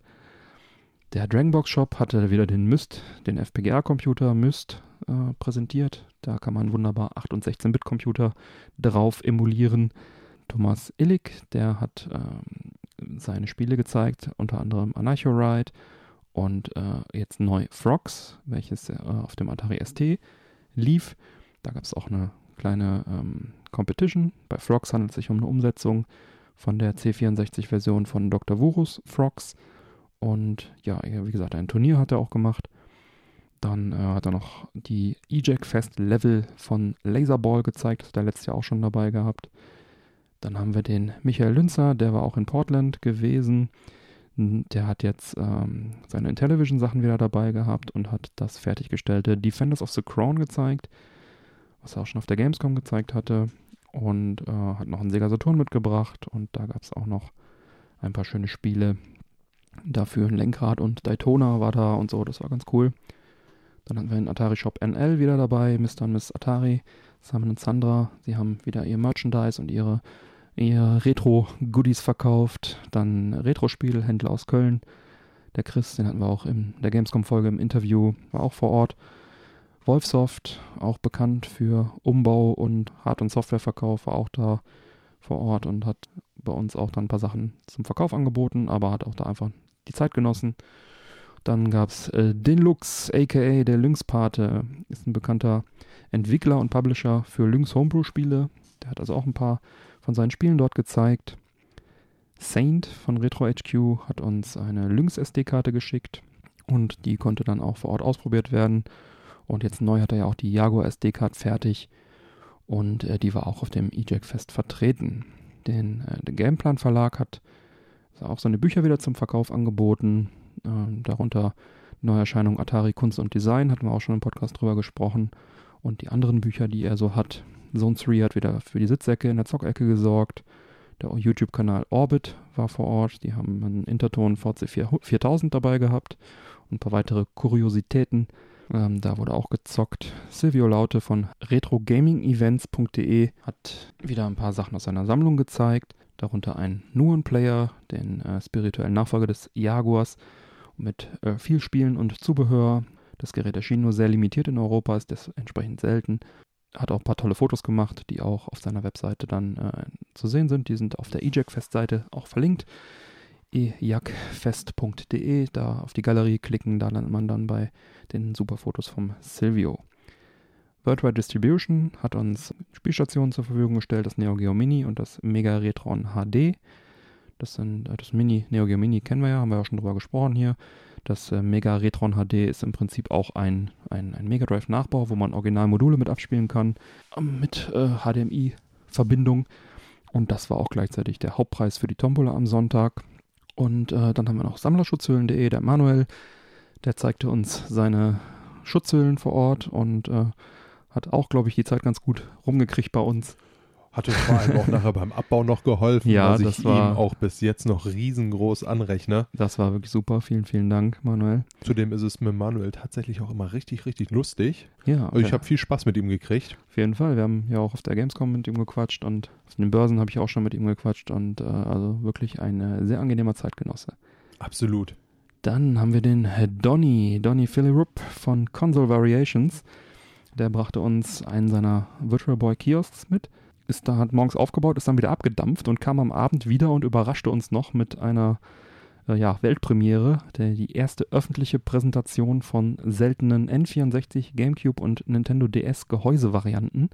Der Dragonbox Shop hatte wieder den Myst, den FPGA-Computer Myst äh, präsentiert. Da kann man wunderbar 8- und 16-Bit-Computer drauf emulieren. Thomas Illig, der hat ähm, seine Spiele gezeigt, unter anderem Anarcho Ride und äh, jetzt neu Frogs, welches äh, auf dem Atari ST lief. Da gab es auch eine kleine ähm, Competition. Bei Frogs handelt es sich um eine Umsetzung von der C64-Version von Dr. Wurus Frogs. Und ja, wie gesagt, ein Turnier hat er auch gemacht. Dann äh, hat er noch die EJAC Fest Level von Laserball gezeigt, das hat er letztes Jahr auch schon dabei gehabt. Dann haben wir den Michael Lünzer, der war auch in Portland gewesen. Der hat jetzt ähm, seine Intellivision-Sachen wieder dabei gehabt und hat das fertiggestellte Defenders of the Crown gezeigt, was er auch schon auf der Gamescom gezeigt hatte. Und äh, hat noch einen Sega Saturn mitgebracht und da gab es auch noch ein paar schöne Spiele, Dafür ein Lenkrad und Daytona war da und so, das war ganz cool. Dann hatten wir den Atari Shop NL wieder dabei, Mr. und Miss Atari, Simon und Sandra. Sie haben wieder ihr Merchandise und ihre, ihre Retro-Goodies verkauft. Dann Retro-Spielhändler aus Köln. Der Chris, den hatten wir auch in der Gamescom-Folge im Interview, war auch vor Ort. Wolfsoft, auch bekannt für Umbau und Hard- und Softwareverkauf, war auch da vor Ort und hat bei uns auch dann ein paar Sachen zum Verkauf angeboten, aber hat auch da einfach die Zeit genossen. Dann gab es äh, den aka der Lynx-Pate, ist ein bekannter Entwickler und Publisher für Lynx Homebrew-Spiele. Der hat also auch ein paar von seinen Spielen dort gezeigt. Saint von Retro HQ hat uns eine Lynx SD-Karte geschickt und die konnte dann auch vor Ort ausprobiert werden. Und jetzt neu hat er ja auch die Jaguar SD-Card fertig und äh, die war auch auf dem EJAC Fest vertreten. Den, äh, der Gameplan Verlag hat auch seine Bücher wieder zum Verkauf angeboten. Ähm, darunter Neuerscheinung Atari Kunst und Design, hatten wir auch schon im Podcast drüber gesprochen. Und die anderen Bücher, die er so hat. Zone 3 hat wieder für die Sitzecke in der Zockecke gesorgt. Der YouTube-Kanal Orbit war vor Ort. Die haben einen Interton VC 4000 dabei gehabt und ein paar weitere Kuriositäten. Ähm, da wurde auch gezockt. Silvio Laute von retrogamingevents.de hat wieder ein paar Sachen aus seiner Sammlung gezeigt. Darunter ein Nuon-Player, den äh, spirituellen Nachfolger des Jaguars, mit äh, viel Spielen und Zubehör. Das Gerät erschien nur sehr limitiert in Europa, ist entsprechend selten. Hat auch ein paar tolle Fotos gemacht, die auch auf seiner Webseite dann äh, zu sehen sind. Die sind auf der EJAC-Festseite auch verlinkt ejagfest.de, da auf die Galerie klicken, da landet man dann bei den super Fotos vom Silvio. Worldwide Distribution hat uns Spielstationen zur Verfügung gestellt, das Neo Geo Mini und das Mega Retron HD. Das sind äh, das Mini, Neo Geo Mini kennen wir ja, haben wir ja schon drüber gesprochen hier. Das äh, Mega Retron HD ist im Prinzip auch ein, ein, ein Mega Drive Nachbau, wo man Originalmodule mit abspielen kann, ähm, mit äh, HDMI-Verbindung. Und das war auch gleichzeitig der Hauptpreis für die Tombola am Sonntag. Und äh, dann haben wir noch Sammlerschutzhüllen.de, der Manuel, der zeigte uns seine Schutzhüllen vor Ort und äh, hat auch, glaube ich, die Zeit ganz gut rumgekriegt bei uns. Hat uns vor allem auch nachher beim Abbau noch geholfen, ja, was das ich war, ihm auch bis jetzt noch riesengroß anrechne. Das war wirklich super. Vielen, vielen Dank, Manuel. Zudem ist es mit Manuel tatsächlich auch immer richtig, richtig lustig. Ja. Also ich habe viel Spaß mit ihm gekriegt. Auf jeden Fall. Wir haben ja auch auf der Gamescom mit ihm gequatscht und auf den Börsen habe ich auch schon mit ihm gequatscht und äh, also wirklich ein äh, sehr angenehmer Zeitgenosse. Absolut. Dann haben wir den Donny, Donny Philirup von Console Variations. Der brachte uns einen seiner Virtual Boy Kiosks mit ist da, hat morgens aufgebaut, ist dann wieder abgedampft und kam am Abend wieder und überraschte uns noch mit einer äh, ja, Weltpremiere, der, die erste öffentliche Präsentation von seltenen N64, GameCube und Nintendo DS Gehäusevarianten,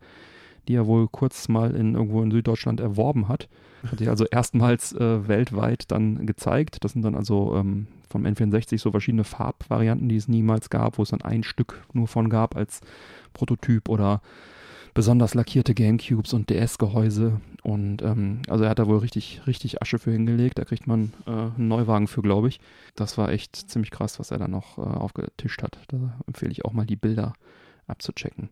die er wohl kurz mal in irgendwo in Süddeutschland erworben hat. Hat er also erstmals äh, weltweit dann gezeigt. Das sind dann also ähm, vom N64 so verschiedene Farbvarianten, die es niemals gab, wo es dann ein Stück nur von gab als Prototyp oder besonders lackierte Gamecubes und DS-Gehäuse. Und ähm, also er hat da wohl richtig, richtig Asche für hingelegt. Da kriegt man äh, einen Neuwagen für, glaube ich. Das war echt ziemlich krass, was er da noch äh, aufgetischt hat. Da empfehle ich auch mal die Bilder abzuchecken.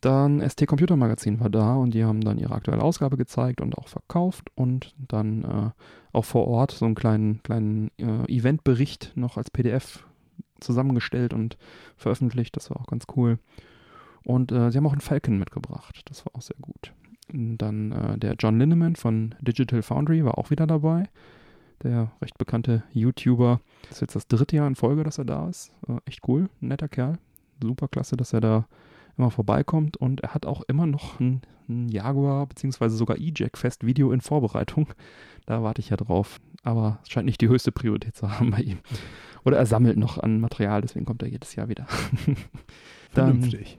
Dann ST Computer Magazin war da und die haben dann ihre aktuelle Ausgabe gezeigt und auch verkauft und dann äh, auch vor Ort so einen kleinen, kleinen äh, Eventbericht noch als PDF zusammengestellt und veröffentlicht. Das war auch ganz cool. Und äh, sie haben auch einen Falcon mitgebracht. Das war auch sehr gut. Dann äh, der John Linneman von Digital Foundry war auch wieder dabei. Der recht bekannte YouTuber. Das ist jetzt das dritte Jahr in Folge, dass er da ist. Äh, echt cool, netter Kerl. Super klasse, dass er da immer vorbeikommt. Und er hat auch immer noch ein, ein Jaguar bzw. sogar E-Jack-Fest-Video in Vorbereitung. Da warte ich ja drauf. Aber es scheint nicht die höchste Priorität zu haben bei ihm. Oder er sammelt noch an Material, deswegen kommt er jedes Jahr wieder. Vernünftig.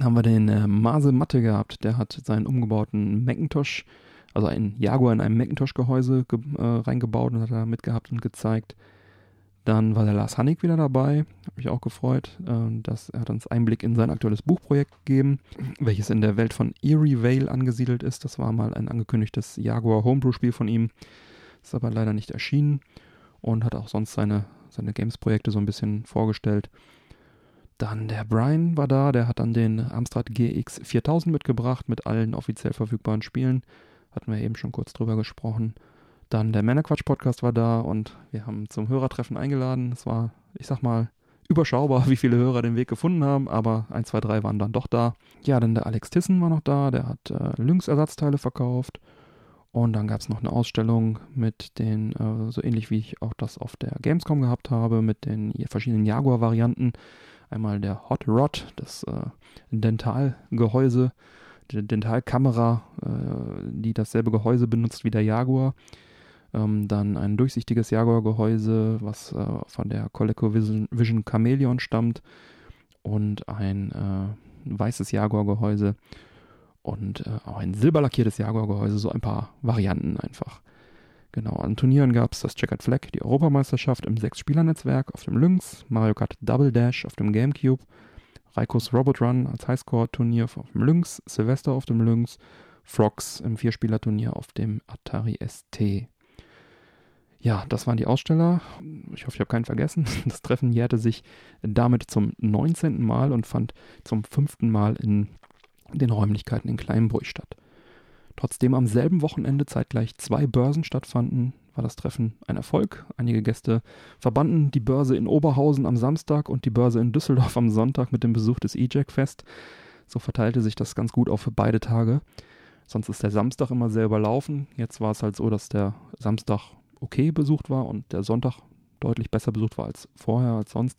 Haben wir den äh, Mase Matte gehabt. Der hat seinen umgebauten Macintosh, also einen Jaguar in einem Macintosh-Gehäuse ge äh, reingebaut und hat da mitgehabt und gezeigt. Dann war der Lars Hannig wieder dabei, habe mich auch gefreut. Äh, dass er hat uns Einblick in sein aktuelles Buchprojekt gegeben, welches in der Welt von Erie Vale angesiedelt ist. Das war mal ein angekündigtes Jaguar Homebrew-Spiel von ihm, ist aber leider nicht erschienen und hat auch sonst seine, seine Games-Projekte so ein bisschen vorgestellt. Dann der Brian war da, der hat dann den Amstrad GX 4000 mitgebracht mit allen offiziell verfügbaren Spielen. Hatten wir eben schon kurz drüber gesprochen. Dann der Männerquatsch-Podcast war da und wir haben zum Hörertreffen eingeladen. Es war, ich sag mal, überschaubar, wie viele Hörer den Weg gefunden haben, aber 1, 2, 3 waren dann doch da. Ja, dann der Alex Tissen war noch da, der hat äh, Lynx-Ersatzteile verkauft. Und dann gab es noch eine Ausstellung mit den, äh, so ähnlich wie ich auch das auf der Gamescom gehabt habe, mit den verschiedenen Jaguar-Varianten. Einmal der Hot Rod, das äh, Dentalgehäuse, die Dentalkamera, äh, die dasselbe Gehäuse benutzt wie der Jaguar. Ähm, dann ein durchsichtiges Jaguar-Gehäuse, was äh, von der ColecoVision Chameleon stammt. Und ein äh, weißes Jaguar-Gehäuse. Und äh, auch ein silberlackiertes Jaguar-Gehäuse, so ein paar Varianten einfach. Genau, an Turnieren gab es das Checkered Flag, die Europameisterschaft im Sechs-Spieler-Netzwerk auf dem Lynx, Mario Kart Double Dash auf dem Gamecube, Raikos Robot Run als Highscore-Turnier auf dem Lynx, Silvester auf dem Lynx, Frogs im Vierspieler-Turnier auf dem Atari ST. Ja, das waren die Aussteller. Ich hoffe, ich habe keinen vergessen. Das Treffen jährte sich damit zum 19. Mal und fand zum fünften Mal in den Räumlichkeiten in Kleinbruch statt. Trotzdem am selben Wochenende zeitgleich zwei Börsen stattfanden, war das Treffen ein Erfolg. Einige Gäste verbanden die Börse in Oberhausen am Samstag und die Börse in Düsseldorf am Sonntag mit dem Besuch des E-Jack-Fest. So verteilte sich das ganz gut auf beide Tage. Sonst ist der Samstag immer sehr überlaufen. Jetzt war es halt so, dass der Samstag okay besucht war und der Sonntag deutlich besser besucht war als vorher, als sonst.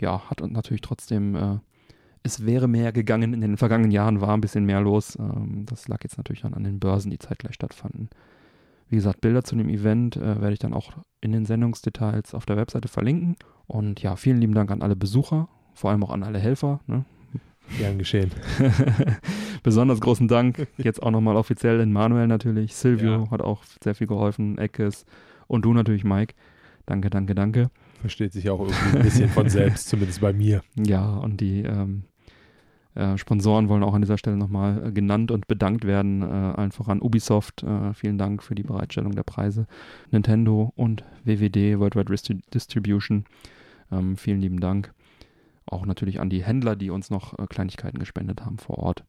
Ja, hat natürlich trotzdem, äh, es wäre mehr gegangen. In den vergangenen Jahren war ein bisschen mehr los. Ähm, das lag jetzt natürlich dann an den Börsen, die zeitgleich stattfanden. Wie gesagt, Bilder zu dem Event äh, werde ich dann auch in den Sendungsdetails auf der Webseite verlinken. Und ja, vielen lieben Dank an alle Besucher, vor allem auch an alle Helfer. Ne? Gern geschehen. Besonders großen Dank jetzt auch nochmal offiziell in Manuel natürlich. Silvio Ja. hat auch sehr viel geholfen, Eckes und du natürlich, Mike. Danke, danke, danke. Versteht sich auch irgendwie ein bisschen von selbst, zumindest bei mir. Ja, und die ähm, äh, Sponsoren wollen auch an dieser Stelle nochmal äh, genannt und bedankt werden. Äh, allen voran Ubisoft, äh, vielen Dank für die Bereitstellung der Preise. Nintendo und WWD, Worldwide Distri- Distribution, ähm, vielen lieben Dank. Auch natürlich an die Händler, die uns noch äh, Kleinigkeiten gespendet haben vor Ort.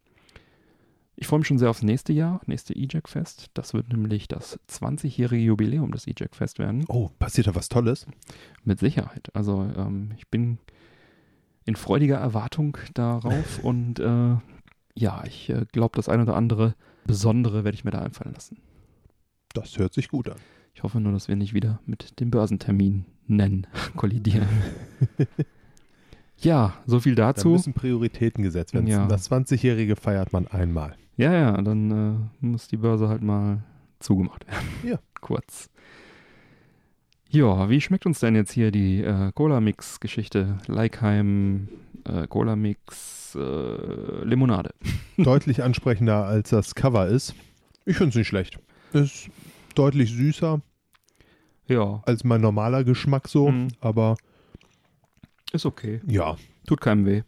Ich freue mich schon sehr aufs nächste Jahr, nächste E-Jack-Fest. Das wird nämlich das 20-jährige Jubiläum des E-Jack-Fest werden. Oh, passiert da was Tolles? Mit Sicherheit. Also ähm, ich bin in freudiger Erwartung darauf und äh, ja, ich äh, glaube, das eine oder andere Besondere werde ich mir da einfallen lassen. Das hört sich gut an. Ich hoffe nur, dass wir nicht wieder mit dem Börsentermin nennen, kollidieren. ja, so viel Da dazu. müssen Prioritäten gesetzt werden. Ja. Das 20-Jährige feiert man einmal. Ja, ja, dann äh, muss die Börse halt mal zugemacht werden. Ja. Kurz. Ja, wie schmeckt uns denn jetzt hier die äh, Cola-Mix-Geschichte? Leikheim, äh, Cola-Mix, äh, Limonade. Deutlich ansprechender, als das Cover ist. Ich finde es nicht schlecht. Ist deutlich süßer Ja, als mein normaler Geschmack so, Mhm. aber ist okay. ja, Tut keinem weh.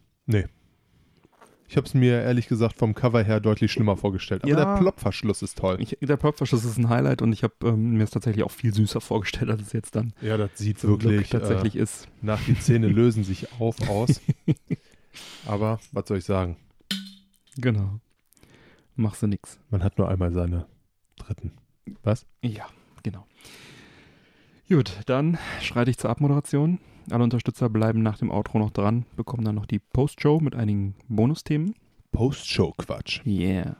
Ich habe es mir ehrlich gesagt vom Cover her deutlich schlimmer vorgestellt. Aber Ja. der Plopverschluss ist toll. Ich, der Plopverschluss ist ein Highlight und ich habe ähm, mir es tatsächlich auch viel süßer vorgestellt, als es jetzt dann Ja, das sieht Glück wirklich tatsächlich ist. Äh, nach die Zähne lösen sich auf aus. Aber was soll ich sagen? Genau. Machst du nix. Man hat nur einmal seine dritten. Was? Ja, genau. Gut, dann schreite ich zur Abmoderation. Alle Unterstützer bleiben nach dem Outro noch dran, bekommen dann noch die Postshow mit einigen Bonusthemen. Post-Show-Quatsch. Yeah.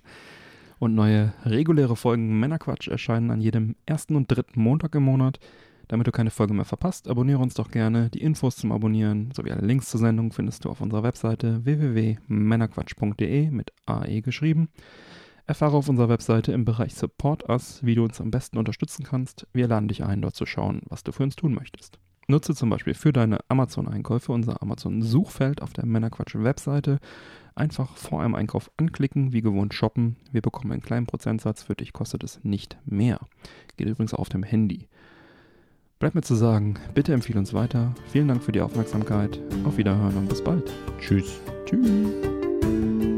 Und neue reguläre Folgen Männerquatsch erscheinen an jedem ersten und dritten Montag im Monat. Damit du keine Folge mehr verpasst, abonniere uns doch gerne. Die Infos zum Abonnieren sowie alle Links zur Sendung findest du auf unserer Webseite www.männerquatsch.de mit AE geschrieben. Erfahre auf unserer Webseite im Bereich Support Us, wie du uns am besten unterstützen kannst. Wir laden dich ein, dort zu schauen, was du für uns tun möchtest. Nutze zum Beispiel für deine Amazon-Einkäufe unser Amazon-Suchfeld auf der Männerquatsch-Webseite. Einfach vor einem Einkauf anklicken, wie gewohnt shoppen. Wir bekommen einen kleinen Prozentsatz, für dich kostet es nicht mehr. Geht übrigens auch auf dem Handy. Bleibt mir zu sagen, bitte empfehle uns weiter. Vielen Dank für die Aufmerksamkeit. Auf Wiederhören und bis bald. Tschüss. Tschüss.